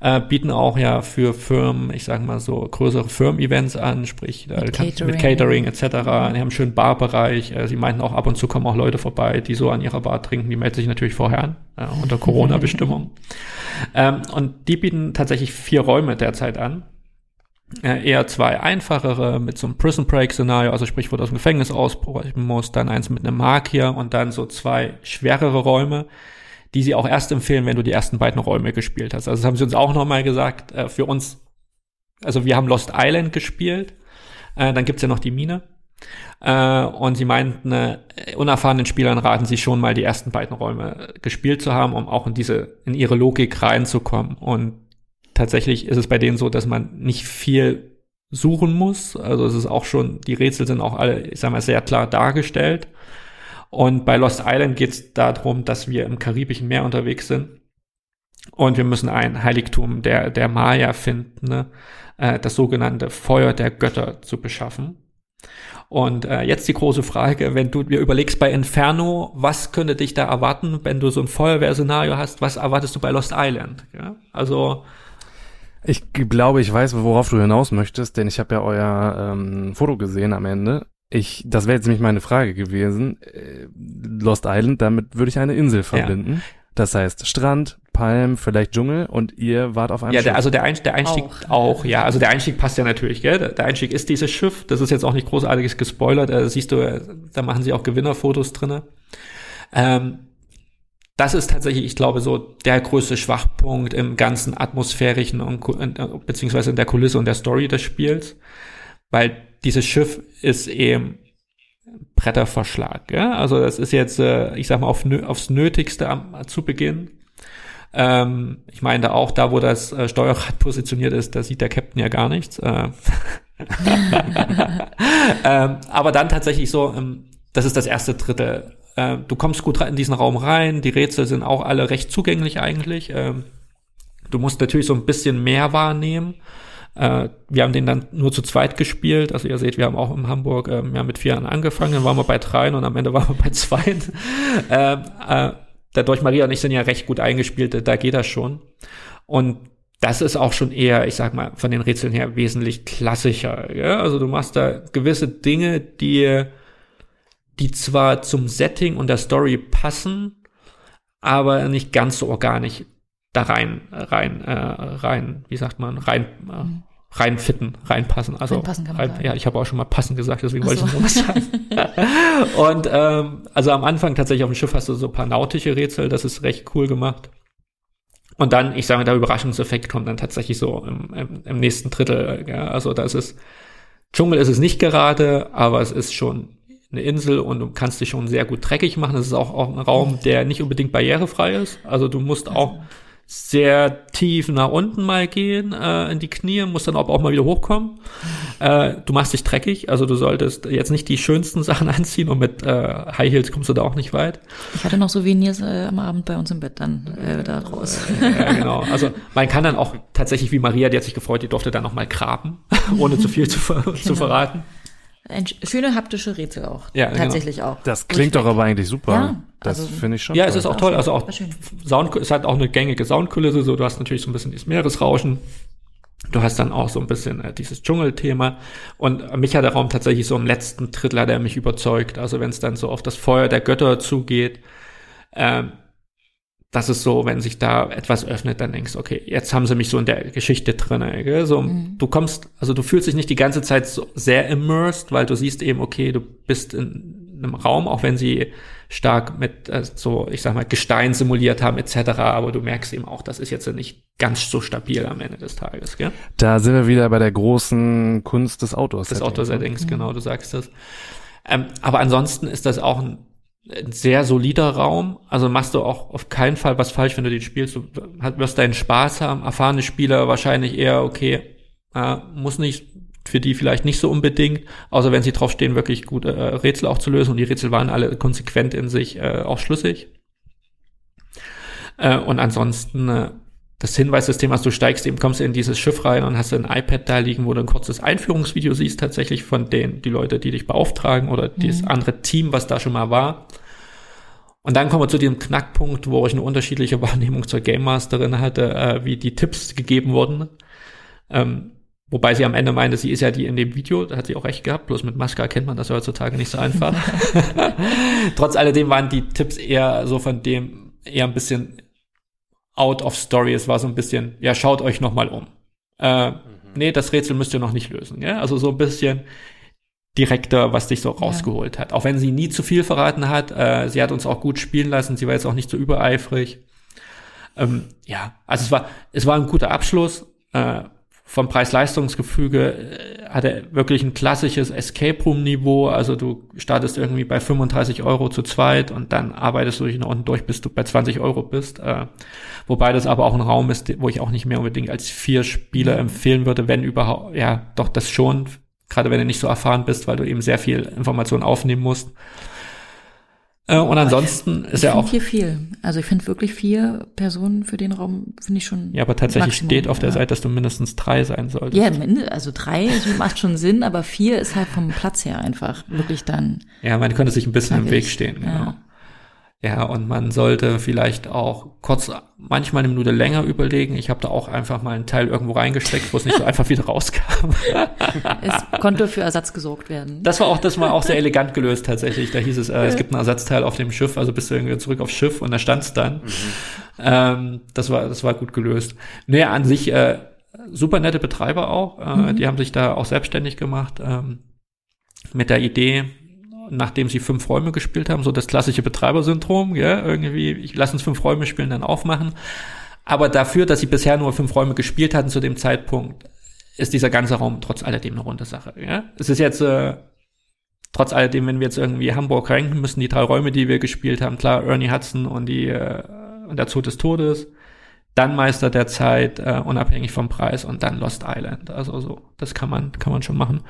äh, bieten auch ja für Firmen, ich sage mal so, größere Firmen-Events an, sprich mit, Catering. mit Catering etc. Die haben einen schönen Barbereich. Äh, sie meinten auch, ab und zu kommen auch Leute vorbei, die so an ihrer Bar trinken. Die melden sich natürlich vorher an, äh, unter Corona-Bestimmungen. *laughs* ähm, und die bieten tatsächlich vier Räume derzeit an. Äh, eher zwei einfachere mit so einem Prison Break Szenario, also sprich, wo du aus dem Gefängnis ausbrechen musst, dann eins mit einem Markier und dann so zwei schwerere Räume, die sie auch erst empfehlen, wenn du die ersten beiden Räume gespielt hast. Also das haben sie uns auch nochmal gesagt, äh, für uns, also wir haben Lost Island gespielt, äh, dann gibt's ja noch die Mine. Äh, und sie meinten, äh, unerfahrenen Spielern raten sie schon mal die ersten beiden Räume gespielt zu haben, um auch in diese, in ihre Logik reinzukommen. Und tatsächlich ist es bei denen so, dass man nicht viel suchen muss. Also es ist auch schon, die Rätsel sind auch alle, ich sag mal, sehr klar dargestellt. Und bei Lost Island geht es darum, dass wir im Karibischen Meer unterwegs sind und wir müssen ein Heiligtum der, der Maya finden, ne? äh, das sogenannte Feuer der Götter zu beschaffen. Und äh, jetzt die große Frage, wenn du dir überlegst bei Inferno, was könnte dich da erwarten, wenn du so ein Feuerwehrszenario hast, was erwartest du bei Lost Island? Ja? Also ich glaube, ich weiß, worauf du hinaus möchtest, denn ich habe ja euer ähm, Foto gesehen am Ende ich, das wäre jetzt nämlich meine Frage gewesen. Äh, Lost Island, damit würde ich eine Insel verbinden. Ja. Das heißt Strand, Palm, vielleicht Dschungel und ihr wart auf einem ja, Schiff. Ja, also der, Einstieg, der Einstieg auch. auch. ja. Also der Einstieg passt ja natürlich, gell? Der Einstieg ist dieses Schiff. Das ist jetzt auch nicht großartiges gespoilert. Da siehst du, da machen sie auch Gewinnerfotos drinne. Ähm, das ist tatsächlich, ich glaube, so der größte Schwachpunkt im ganzen atmosphärischen und beziehungsweise in der Kulisse und der Story des Spiels, weil dieses Schiff ist eben Bretterverschlag. Ja? Also das ist jetzt, äh, ich sag mal, auf, aufs Nötigste am, zu Beginn. Ähm, ich meine da auch, da wo das äh, Steuerrad *laughs* positioniert ist, da sieht der Captain ja gar nichts. Äh. *laughs* ähm, aber dann tatsächlich so, ähm, das ist das erste Drittel. Äh, du kommst gut in diesen Raum rein, die Rätsel sind auch alle recht zugänglich eigentlich. Ähm, du musst natürlich so ein bisschen mehr wahrnehmen. Äh, wir haben den dann nur zu zweit gespielt. Also ihr seht, wir haben auch in Hamburg ähm, ja, mit vier angefangen, dann waren wir bei dreien und am Ende waren wir bei zwei. *laughs* äh, äh, dadurch Maria und ich sind ja recht gut eingespielt, da geht das schon. Und das ist auch schon eher, ich sag mal, von den Rätseln her wesentlich klassischer. Ja? Also du machst da gewisse Dinge, die, die zwar zum Setting und der Story passen, aber nicht ganz so organisch da rein, rein, äh, rein, wie sagt man, rein, äh, mhm. reinfitten, reinpassen. Also reinpassen kann man rein, ja, ich habe auch schon mal passen gesagt, deswegen wollte so. ich nur was sagen. *laughs* und ähm, also am Anfang tatsächlich auf dem Schiff hast du so ein paar nautische Rätsel, das ist recht cool gemacht. Und dann, ich sage, der Überraschungseffekt kommt dann tatsächlich so im, im, im nächsten Drittel. Ja, also das ist Dschungel ist es nicht gerade, aber es ist schon eine Insel und du kannst dich schon sehr gut dreckig machen. Es ist auch, auch ein Raum, der nicht unbedingt barrierefrei ist. Also du musst auch sehr tief nach unten mal gehen, äh, in die Knie, muss dann aber auch mal wieder hochkommen. Äh, du machst dich dreckig, also du solltest jetzt nicht die schönsten *laughs* Sachen anziehen und mit äh, High Heels kommst du da auch nicht weit. Ich hatte noch Souvenirs äh, am Abend bei uns im Bett dann äh, da raus. ja, genau. Also man kann dann auch tatsächlich wie Maria, die hat sich gefreut, die durfte dann noch mal graben, *laughs* ohne zu viel zu, ver genau. zu verraten. Ein schöne haptische Rätsel auch. Ja, genau. tatsächlich genau. auch. Das klingt doch aber eigentlich super. Ja, das also, finde ich schon. Ja, toll. es ist auch toll. Also auch Sound, es hat auch eine gängige Soundkulisse. So, du hast natürlich so ein bisschen dieses Meeresrauschen. Du hast dann auch so ein bisschen äh, dieses Dschungelthema. Und mich hat der Raum tatsächlich so im letzten Drittel hat er mich überzeugt. Also wenn es dann so auf das Feuer der Götter zugeht, ähm, das ist so, wenn sich da etwas öffnet, dann denkst du, okay, jetzt haben sie mich so in der Geschichte drin. Gell? So, mhm. du kommst, also du fühlst dich nicht die ganze Zeit so sehr immersed, weil du siehst eben, okay, du bist in einem Raum, auch wenn sie stark mit äh, so, ich sag mal, Gestein simuliert haben etc., aber du merkst eben auch, das ist jetzt nicht ganz so stabil am Ende des Tages. Gell? Da sind wir wieder bei der großen Kunst des Autors. Des Autosettings, mhm. genau, du sagst das. Ähm, aber ansonsten ist das auch ein ein sehr solider Raum. Also machst du auch auf keinen Fall was falsch, wenn du den spielst. Du wirst deinen Spaß haben. Erfahrene Spieler wahrscheinlich eher, okay, äh, muss nicht, für die vielleicht nicht so unbedingt, außer wenn sie draufstehen, wirklich gute äh, Rätsel auch zu lösen. Und die Rätsel waren alle konsequent in sich äh, auch schlüssig. Äh, und ansonsten äh, das Hinweissystem, also du steigst eben, kommst in dieses Schiff rein und hast ein iPad da liegen, wo du ein kurzes Einführungsvideo siehst, tatsächlich von den, die Leute, die dich beauftragen oder mhm. dieses andere Team, was da schon mal war. Und dann kommen wir zu dem Knackpunkt, wo ich eine unterschiedliche *laughs* Wahrnehmung zur Game Masterin hatte, äh, wie die Tipps gegeben wurden. Ähm, wobei sie am Ende meinte, sie ist ja die in dem Video, da hat sie auch recht gehabt, bloß mit Maske erkennt man das heutzutage nicht so einfach. *laughs* *laughs* Trotz alledem waren die Tipps eher so von dem, eher ein bisschen out of story. Es war so ein bisschen, ja, schaut euch noch mal um. Äh, mhm. Nee, das Rätsel müsst ihr noch nicht lösen. Ja? Also so ein bisschen direkter, was dich so rausgeholt ja. hat. Auch wenn sie nie zu viel verraten hat. Äh, sie hat uns auch gut spielen lassen. Sie war jetzt auch nicht so übereifrig. Ähm, ja, also es war, es war ein guter Abschluss. Äh, vom Preis-Leistungsgefüge äh, hat er wirklich ein klassisches Escape Room-Niveau. Also du startest irgendwie bei 35 Euro zu zweit und dann arbeitest du dich nach unten durch, bis du bei 20 Euro bist. Äh, wobei das aber auch ein Raum ist, wo ich auch nicht mehr unbedingt als vier Spieler empfehlen würde, wenn überhaupt, ja, doch das schon, gerade wenn du nicht so erfahren bist, weil du eben sehr viel Information aufnehmen musst. Äh, und ansonsten ist er auch. hier viel. Also ich finde wirklich vier Personen für den Raum finde ich schon. Ja, aber tatsächlich Maximum, steht auf der ja. Seite, dass du mindestens drei sein solltest. Ja, also drei *laughs* macht schon Sinn, aber vier ist halt vom Platz her einfach wirklich dann. Ja, man könnte sich ein bisschen im Weg stehen, genau. Ja. Ja, und man sollte vielleicht auch kurz, manchmal eine Minute länger überlegen. Ich habe da auch einfach mal einen Teil irgendwo reingesteckt, wo es nicht so *laughs* einfach wieder rauskam. es konnte für Ersatz gesorgt werden. Das war auch, das war auch sehr elegant gelöst tatsächlich. Da hieß es, äh, es gibt ein Ersatzteil auf dem Schiff, also bist du irgendwie zurück aufs Schiff und da stand's dann. Mhm. Ähm, das war, das war gut gelöst. Naja, an sich äh, super nette Betreiber auch. Äh, mhm. Die haben sich da auch selbstständig gemacht ähm, mit der Idee, nachdem sie fünf Räume gespielt haben, so das klassische Betreibersyndrom, ja, irgendwie, ich lass uns fünf Räume spielen, dann aufmachen. Aber dafür, dass sie bisher nur fünf Räume gespielt hatten zu dem Zeitpunkt, ist dieser ganze Raum trotz alledem eine runde Sache. Ja? Es ist jetzt äh, trotz alledem, wenn wir jetzt irgendwie Hamburg ranken müssen, die drei Räume, die wir gespielt haben, klar, Ernie Hudson und die äh, und der Zoo des Todes, dann Meister der Zeit, äh, unabhängig vom Preis und dann Lost Island. Also so, das kann man, kann man schon machen.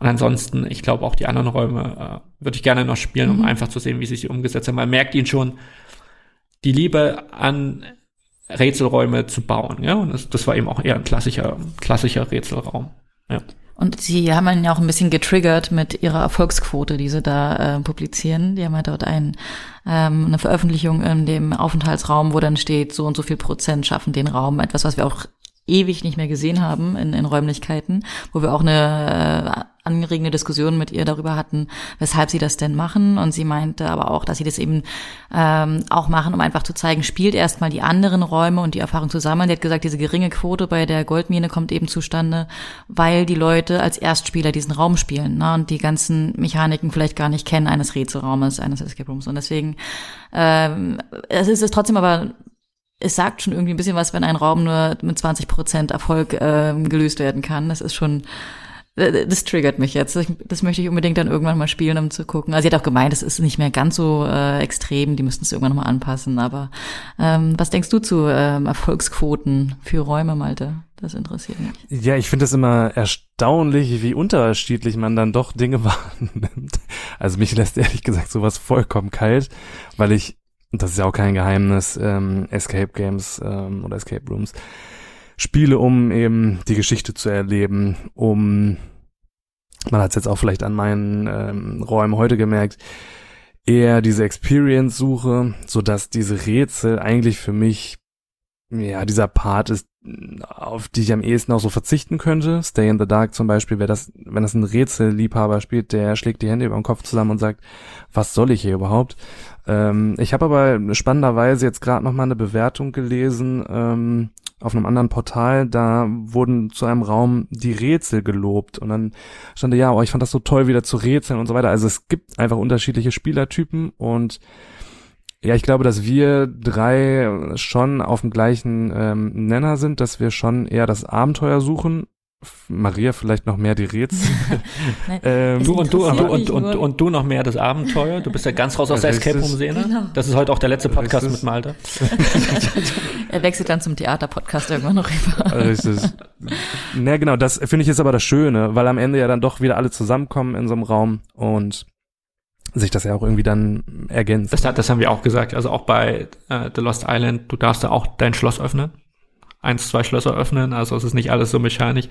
Und ansonsten, ich glaube auch die anderen Räume äh, würde ich gerne noch spielen, um mhm. einfach zu sehen, wie sie sich umgesetzt haben. Man merkt ihn schon, die Liebe an Rätselräume zu bauen, ja. Und das, das war eben auch eher ein klassischer, klassischer Rätselraum. Ja. Und sie haben ihn ja auch ein bisschen getriggert mit ihrer Erfolgsquote, die sie da äh, publizieren. Die haben ja dort ein, ähm, eine Veröffentlichung in dem Aufenthaltsraum, wo dann steht, so und so viel Prozent schaffen den Raum. Etwas, was wir auch ewig nicht mehr gesehen haben in, in Räumlichkeiten, wo wir auch eine äh, anregende Diskussion mit ihr darüber hatten, weshalb sie das denn machen. Und sie meinte aber auch, dass sie das eben ähm, auch machen, um einfach zu zeigen, spielt erstmal die anderen Räume und die Erfahrung zusammen. Sie hat gesagt, diese geringe Quote bei der Goldmine kommt eben zustande, weil die Leute als Erstspieler diesen Raum spielen ne, und die ganzen Mechaniken vielleicht gar nicht kennen eines Rätselraumes, eines Escape Rooms. Und deswegen ähm, es ist es trotzdem aber es sagt schon irgendwie ein bisschen was, wenn ein Raum nur mit 20 Prozent Erfolg äh, gelöst werden kann. Das ist schon, äh, das triggert mich jetzt. Das möchte ich unbedingt dann irgendwann mal spielen, um zu gucken. Also sie hat auch gemeint, es ist nicht mehr ganz so äh, extrem, die müssten es irgendwann noch mal anpassen. Aber ähm, was denkst du zu ähm, Erfolgsquoten für Räume, Malte? Das interessiert mich. Ja, ich finde es immer erstaunlich, wie unterschiedlich man dann doch Dinge *laughs* wahrnimmt. Also mich lässt ehrlich gesagt sowas vollkommen kalt, weil ich das ist ja auch kein Geheimnis, ähm, Escape Games ähm, oder Escape Rooms, spiele, um eben die Geschichte zu erleben, um, man hat es jetzt auch vielleicht an meinen ähm, Räumen heute gemerkt, eher diese Experience suche, so dass diese Rätsel eigentlich für mich ja, dieser Part ist, auf die ich am ehesten auch so verzichten könnte. Stay in the Dark zum Beispiel, wer das, wenn das ein Rätselliebhaber spielt, der schlägt die Hände über den Kopf zusammen und sagt, was soll ich hier überhaupt? Ähm, ich habe aber spannenderweise jetzt gerade noch mal eine Bewertung gelesen ähm, auf einem anderen Portal. Da wurden zu einem Raum die Rätsel gelobt und dann stand da, ja, oh, ich fand das so toll, wieder zu rätseln und so weiter. Also es gibt einfach unterschiedliche Spielertypen und ja, ich glaube, dass wir drei schon auf dem gleichen ähm, Nenner sind, dass wir schon eher das Abenteuer suchen Maria vielleicht noch mehr die Rätsel. *laughs* *laughs* ähm, du und du und du und, und, und, du noch mehr das Abenteuer. Du bist ja ganz raus aus der Escape Room Szene. Genau. Das ist heute auch der letzte Podcast Richtig. mit Malte. *laughs* er wechselt dann zum Theater-Podcast irgendwann noch rüber. Richtig. Na genau, das finde ich jetzt aber das Schöne, weil am Ende ja dann doch wieder alle zusammenkommen in so einem Raum und sich das ja auch irgendwie dann ergänzt. Das, das haben wir auch gesagt. Also auch bei äh, The Lost Island, du darfst da auch dein Schloss öffnen eins, zwei Schlösser öffnen. Also es ist nicht alles so mechanisch.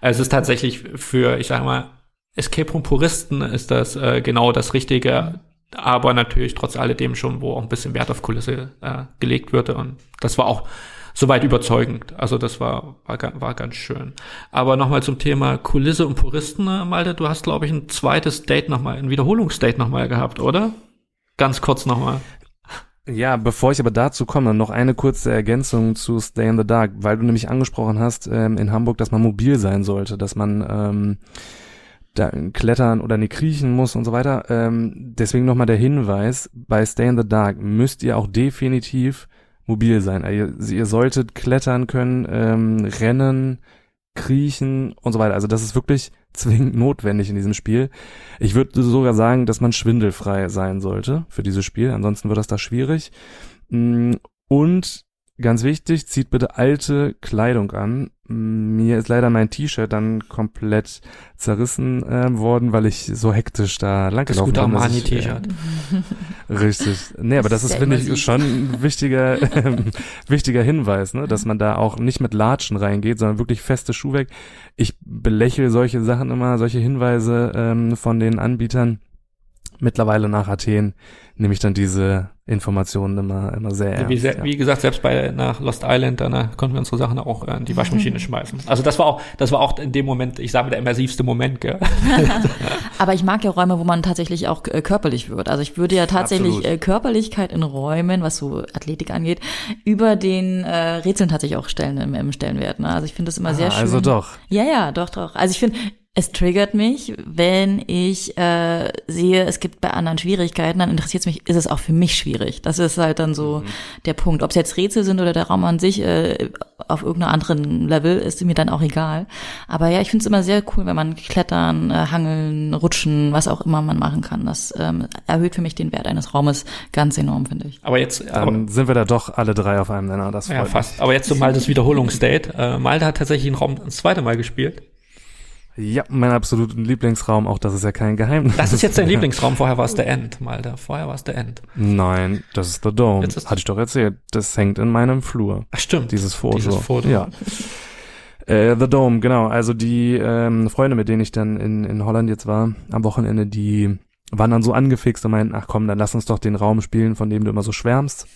Es ist tatsächlich für, ich sage mal, Escape Room Puristen ist das äh, genau das Richtige, aber natürlich trotz alledem schon, wo auch ein bisschen Wert auf Kulisse äh, gelegt würde. Und das war auch soweit überzeugend. Also das war, war, war ganz schön. Aber nochmal zum Thema Kulisse und Puristen, äh, Malte, du hast, glaube ich, ein zweites Date nochmal, ein Wiederholungsdate nochmal gehabt, oder? Ganz kurz nochmal. Ja, bevor ich aber dazu komme, noch eine kurze Ergänzung zu Stay in the Dark, weil du nämlich angesprochen hast ähm, in Hamburg, dass man mobil sein sollte, dass man ähm, da klettern oder nicht kriechen muss und so weiter. Ähm, deswegen nochmal der Hinweis, bei Stay in the Dark müsst ihr auch definitiv mobil sein. Also ihr, ihr solltet klettern können, ähm, rennen, kriechen und so weiter. Also das ist wirklich *laughs* zwingend notwendig in diesem Spiel. Ich würde sogar sagen, dass man schwindelfrei sein sollte für dieses Spiel. Ansonsten wird das da schwierig. Mm, und Ganz wichtig, zieht bitte alte Kleidung an. Mir ist leider mein T-Shirt dann komplett zerrissen äh, worden, weil ich so hektisch da langgelaufen bin. Das gute Armani-T-Shirt. Äh, richtig. Nee, aber das, das ist, finde ich, schon ein wichtiger, äh, wichtiger Hinweis, ne? dass man da auch nicht mit Latschen reingeht, sondern wirklich feste Schuhwerk. Ich belächle solche Sachen immer, solche Hinweise ähm, von den Anbietern mittlerweile nach Athen nehme ich dann diese Informationen immer, immer sehr ernst. Wie, sehr, ja. wie gesagt, selbst bei nach Lost Island, da konnten wir unsere Sachen auch in die Waschmaschine schmeißen. Also das war auch, das war auch in dem Moment, ich sage der immersivste Moment, gell? *laughs* *laughs* Aber ich mag ja Räume, wo man tatsächlich auch äh, körperlich wird. Also ich würde ja tatsächlich Absolut. Äh, Körperlichkeit in Räumen, was so Athletik angeht, über den äh, Rätseln tatsächlich auch stellen im, im Stellenwert. Ne? Also ich finde das immer ah, sehr also schön. Also doch. Ja, ja, doch, doch. Also ich finde, es triggert mich, wenn ich äh, sehe, es gibt bei anderen Schwierigkeiten, dann interessiert es mich, ist es auch für mich schwierig. Das ist halt dann so mhm. der Punkt. Ob es jetzt Rätsel sind oder der Raum an sich äh, auf irgendeinem anderen Level, ist mir dann auch egal. Aber ja, ich finde es immer sehr cool, wenn man klettern, äh, hangeln, rutschen, was auch immer man machen kann. Das ähm, erhöht für mich den Wert eines Raumes ganz enorm, finde ich. Aber jetzt dann aber, sind wir da doch alle drei auf einem Nenner. Das ja, fast. Mich. Aber jetzt so Maltes Wiederholungsdate. Äh, Malte hat tatsächlich einen Raum das zweite Mal gespielt. Ja, mein absoluter Lieblingsraum, auch das ist ja kein Geheimnis. Das ist jetzt dein *laughs* Lieblingsraum, vorher war es der End, Malta. Vorher war es der End. Nein, das ist The Dome. Ist Hatte ich doch erzählt. Das hängt in meinem Flur. Ach stimmt. Dieses Foto. Dieses Foto. Ja. Äh, The Dome, genau. Also die ähm, Freunde, mit denen ich dann in, in Holland jetzt war, am Wochenende, die waren dann so angefixt und meinten, ach komm, dann lass uns doch den Raum spielen, von dem du immer so schwärmst.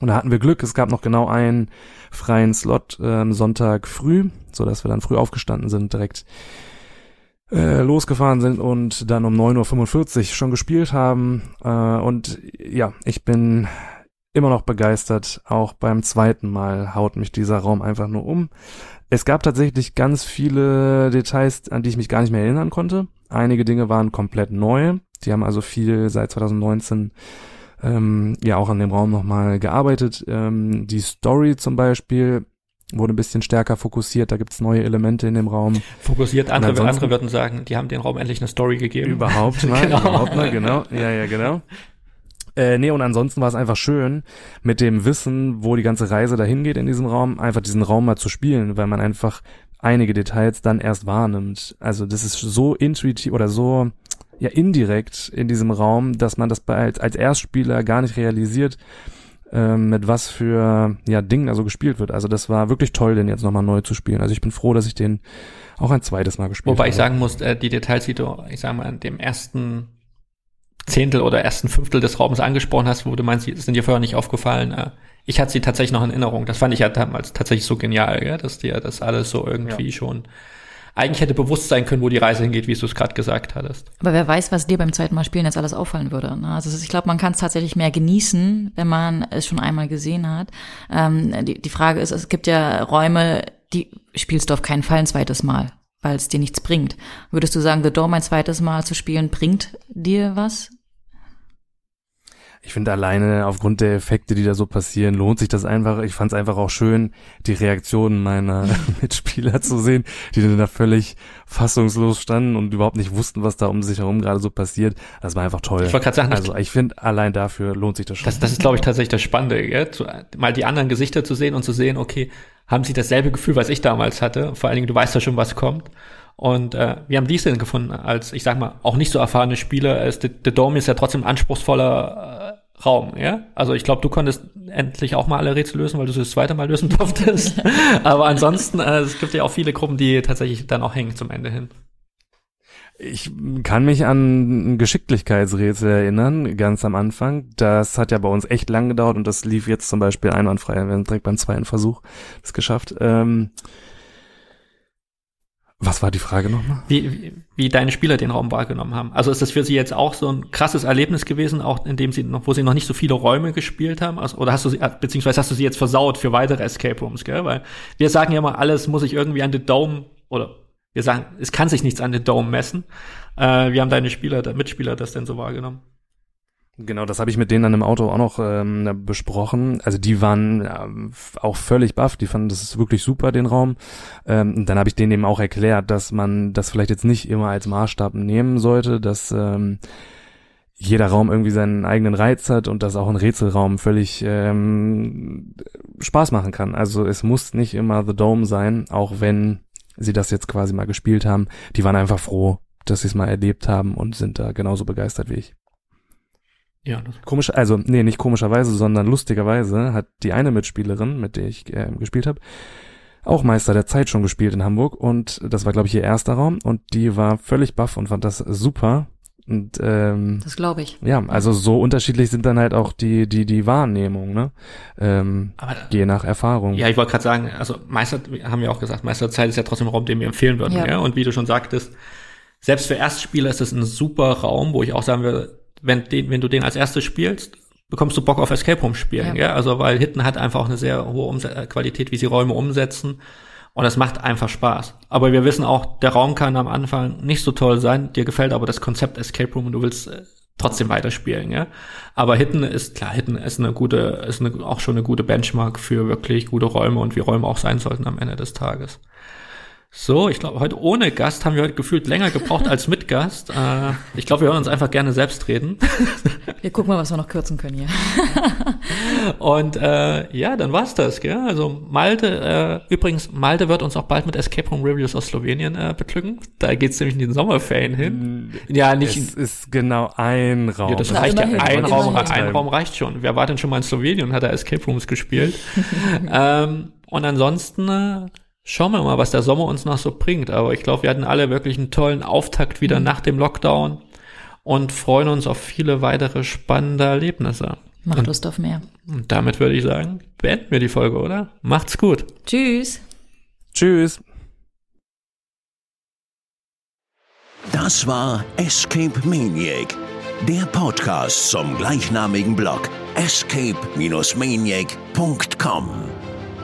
Und da hatten wir Glück, es gab noch genau einen freien Slot ähm, Sonntag früh, so dass wir dann früh aufgestanden sind, direkt äh, losgefahren sind und dann um 9.45 Uhr schon gespielt haben. Äh, und ja, ich bin immer noch begeistert. Auch beim zweiten Mal haut mich dieser Raum einfach nur um. Es gab tatsächlich ganz viele Details, an die ich mich gar nicht mehr erinnern konnte. Einige Dinge waren komplett neu. Die haben also viel seit 2019 ähm, ja auch an dem Raum nochmal gearbeitet. Ähm, die Story zum Beispiel wurde ein bisschen stärker fokussiert, da gibt's neue Elemente in dem Raum. Fokussiert, andere, andere würden sagen, die haben den Raum endlich eine Story gegeben. Überhaupt mal, *laughs* genau. überhaupt mal, genau. Ja, ja, genau. Äh, nee, und ansonsten war es einfach schön, mit dem Wissen, wo die ganze Reise dahin geht in diesem Raum, einfach diesen Raum mal zu spielen, weil man einfach einige Details dann erst wahrnimmt. Also das ist so intuitiv oder so ja indirekt in diesem Raum, dass man das bei, als, als Erstspieler gar nicht realisiert, ähm, mit was für ja Dingen da so gespielt wird. Also das war wirklich toll, den jetzt nochmal neu zu spielen. Also ich bin froh, dass ich den auch ein zweites Mal gespielt Wobei habe. Wobei ich sagen muss, äh, die Details, die du, ich sag mal, in dem ersten Zehntel oder ersten Fünftel des Raums angesprochen hast, wo du meinst, die sind dir vorher nicht aufgefallen. Äh, ich hatte sie tatsächlich noch in Erinnerung. Das fand ich ja damals tatsächlich so genial, gell? dass dir das alles so irgendwie ja. schon eigentlich hätte bewusst sein können, wo die Reise hingeht, wie du es gerade gesagt hattest. Aber wer weiß, was dir beim zweiten Mal spielen jetzt alles auffallen würde. Ne? Also ich glaube, man kann es tatsächlich mehr genießen, wenn man es schon einmal gesehen hat. Ähm, die, die Frage ist, es gibt ja Räume, die spielst du auf keinen Fall ein zweites Mal, weil es dir nichts bringt. Würdest du sagen, The Dome ein zweites Mal zu spielen bringt dir was? Ich finde alleine aufgrund der Effekte, die da so passieren, lohnt sich das einfach. Ich fand es einfach auch schön, die Reaktionen meiner *laughs* Mitspieler zu sehen, die dann da völlig fassungslos standen und überhaupt nicht wussten, was da um sich herum gerade so passiert. Das war einfach toll. Ich wollte gerade sagen, also ich finde allein dafür lohnt sich das schon. Das, das ist, glaube ich, tatsächlich das Spannende, gell? Zu, mal die anderen Gesichter zu sehen und zu sehen, okay, haben sie dasselbe Gefühl, was ich damals hatte. Vor allen Dingen, du weißt ja schon, was kommt. Und äh, wir haben dies denn gefunden als, ich sag mal, auch nicht so erfahrene Spieler. The, The Dome ist ja trotzdem anspruchsvoller äh, Raum, ja. Also ich glaube, du konntest endlich auch mal alle Rätsel lösen, weil du sie das zweite Mal lösen durftest. *laughs* Aber ansonsten, äh, es gibt ja auch viele Gruppen, die tatsächlich dann auch hängen zum Ende hin. Ich kann mich an ein Geschicklichkeitsrätsel erinnern, ganz am Anfang. Das hat ja bei uns echt lang gedauert und das lief jetzt zum Beispiel einwandfrei. Wir haben direkt beim zweiten Versuch das geschafft. Ähm, was war die Frage nochmal? Wie, wie, wie deine Spieler den Raum wahrgenommen haben. Also ist das für sie jetzt auch so ein krasses Erlebnis gewesen, auch in dem sie noch, wo sie noch nicht so viele Räume gespielt haben? Also, oder hast du sie, beziehungsweise hast du sie jetzt versaut für weitere Escape Rooms, gell? Weil wir sagen ja mal, alles muss sich irgendwie an The Dome oder wir sagen, es kann sich nichts an The Dome messen. Äh, wie haben deine Spieler, Mitspieler das denn so wahrgenommen? Genau, das habe ich mit denen dann im Auto auch noch ähm, besprochen. Also die waren äh, auch völlig baff, die fanden das ist wirklich super, den Raum. Ähm, dann habe ich denen eben auch erklärt, dass man das vielleicht jetzt nicht immer als Maßstab nehmen sollte, dass ähm, jeder Raum irgendwie seinen eigenen Reiz hat und dass auch ein Rätselraum völlig ähm, Spaß machen kann. Also es muss nicht immer The Dome sein, auch wenn sie das jetzt quasi mal gespielt haben. Die waren einfach froh, dass sie es mal erlebt haben und sind da genauso begeistert wie ich. Ja, das Komisch, also nee, nicht komischerweise, sondern lustigerweise hat die eine Mitspielerin, mit der ich äh, gespielt habe, auch Meister der Zeit schon gespielt in Hamburg und das war glaube ich ihr erster Raum und die war völlig baff und fand das super, Und ähm, das glaube ich. Ja, also so unterschiedlich sind dann halt auch die die die Wahrnehmungen, ne? Ähm, Aber, je nach Erfahrung. Ja, ich wollte gerade sagen, also Meister haben wir auch gesagt, Meisterzeit ist ja trotzdem ein Raum, den wir empfehlen würden. Ja. ja? Und wie du schon sagtest, selbst für Erstspieler ist es ein super Raum, wo ich auch sagen würde, wenn, den, wenn du den als erstes spielst, bekommst du Bock auf Escape Room spielen. Ja. ja? Also weil Hitten hat einfach eine sehr hohe Umse Qualität, wie sie Räume umsetzen. Und es macht einfach Spaß. Aber wir wissen auch, der Raum kann am Anfang nicht so toll sein. Dir gefällt aber das Konzept Escape Room und du willst äh, trotzdem weiterspielen, ja. Aber Hitten ist, klar, Hitten ist eine gute, ist eine, auch schon eine gute Benchmark für wirklich gute Räume und wie Räume auch sein sollten am Ende des Tages. So, ich glaube, heute ohne Gast haben wir heute gefühlt länger gebraucht als mit Gast. Äh, ich glaube, wir hören uns einfach gerne selbst reden. *laughs* Wir gucken mal, was wir noch kürzen können hier. *laughs* Und äh, ja, dann war's das, gell? Also Malte, äh, übrigens, Malte wird uns auch bald mit Escape Room Reviews aus Slowenien äh, beglücken. Da geht's nämlich in den Sommerferien hin. Ja, nicht. Es ist genau ein Raum. Ja, das Na, reicht ja. Ein Raum, ein Raum reicht schon. Wer war denn schon mal in Slowenien und hat da Escape Rooms gespielt? *laughs* ähm, und ansonsten äh, schauen wir mal, was der Sommer uns noch so bringt. Aber ich glaube, wir hatten alle wirklich einen tollen Auftakt wieder mhm. nach dem Lockdown und freuen uns auf viele weitere spannende Erlebnisse. Macht Lust auf mehr. Und damit würde ich sagen, beenden wir die Folge, oder? Macht's gut. Tschüss. Tschüss. Das war Escape Maniac, der Podcast zum gleichnamigen Blog escape-maniac.com.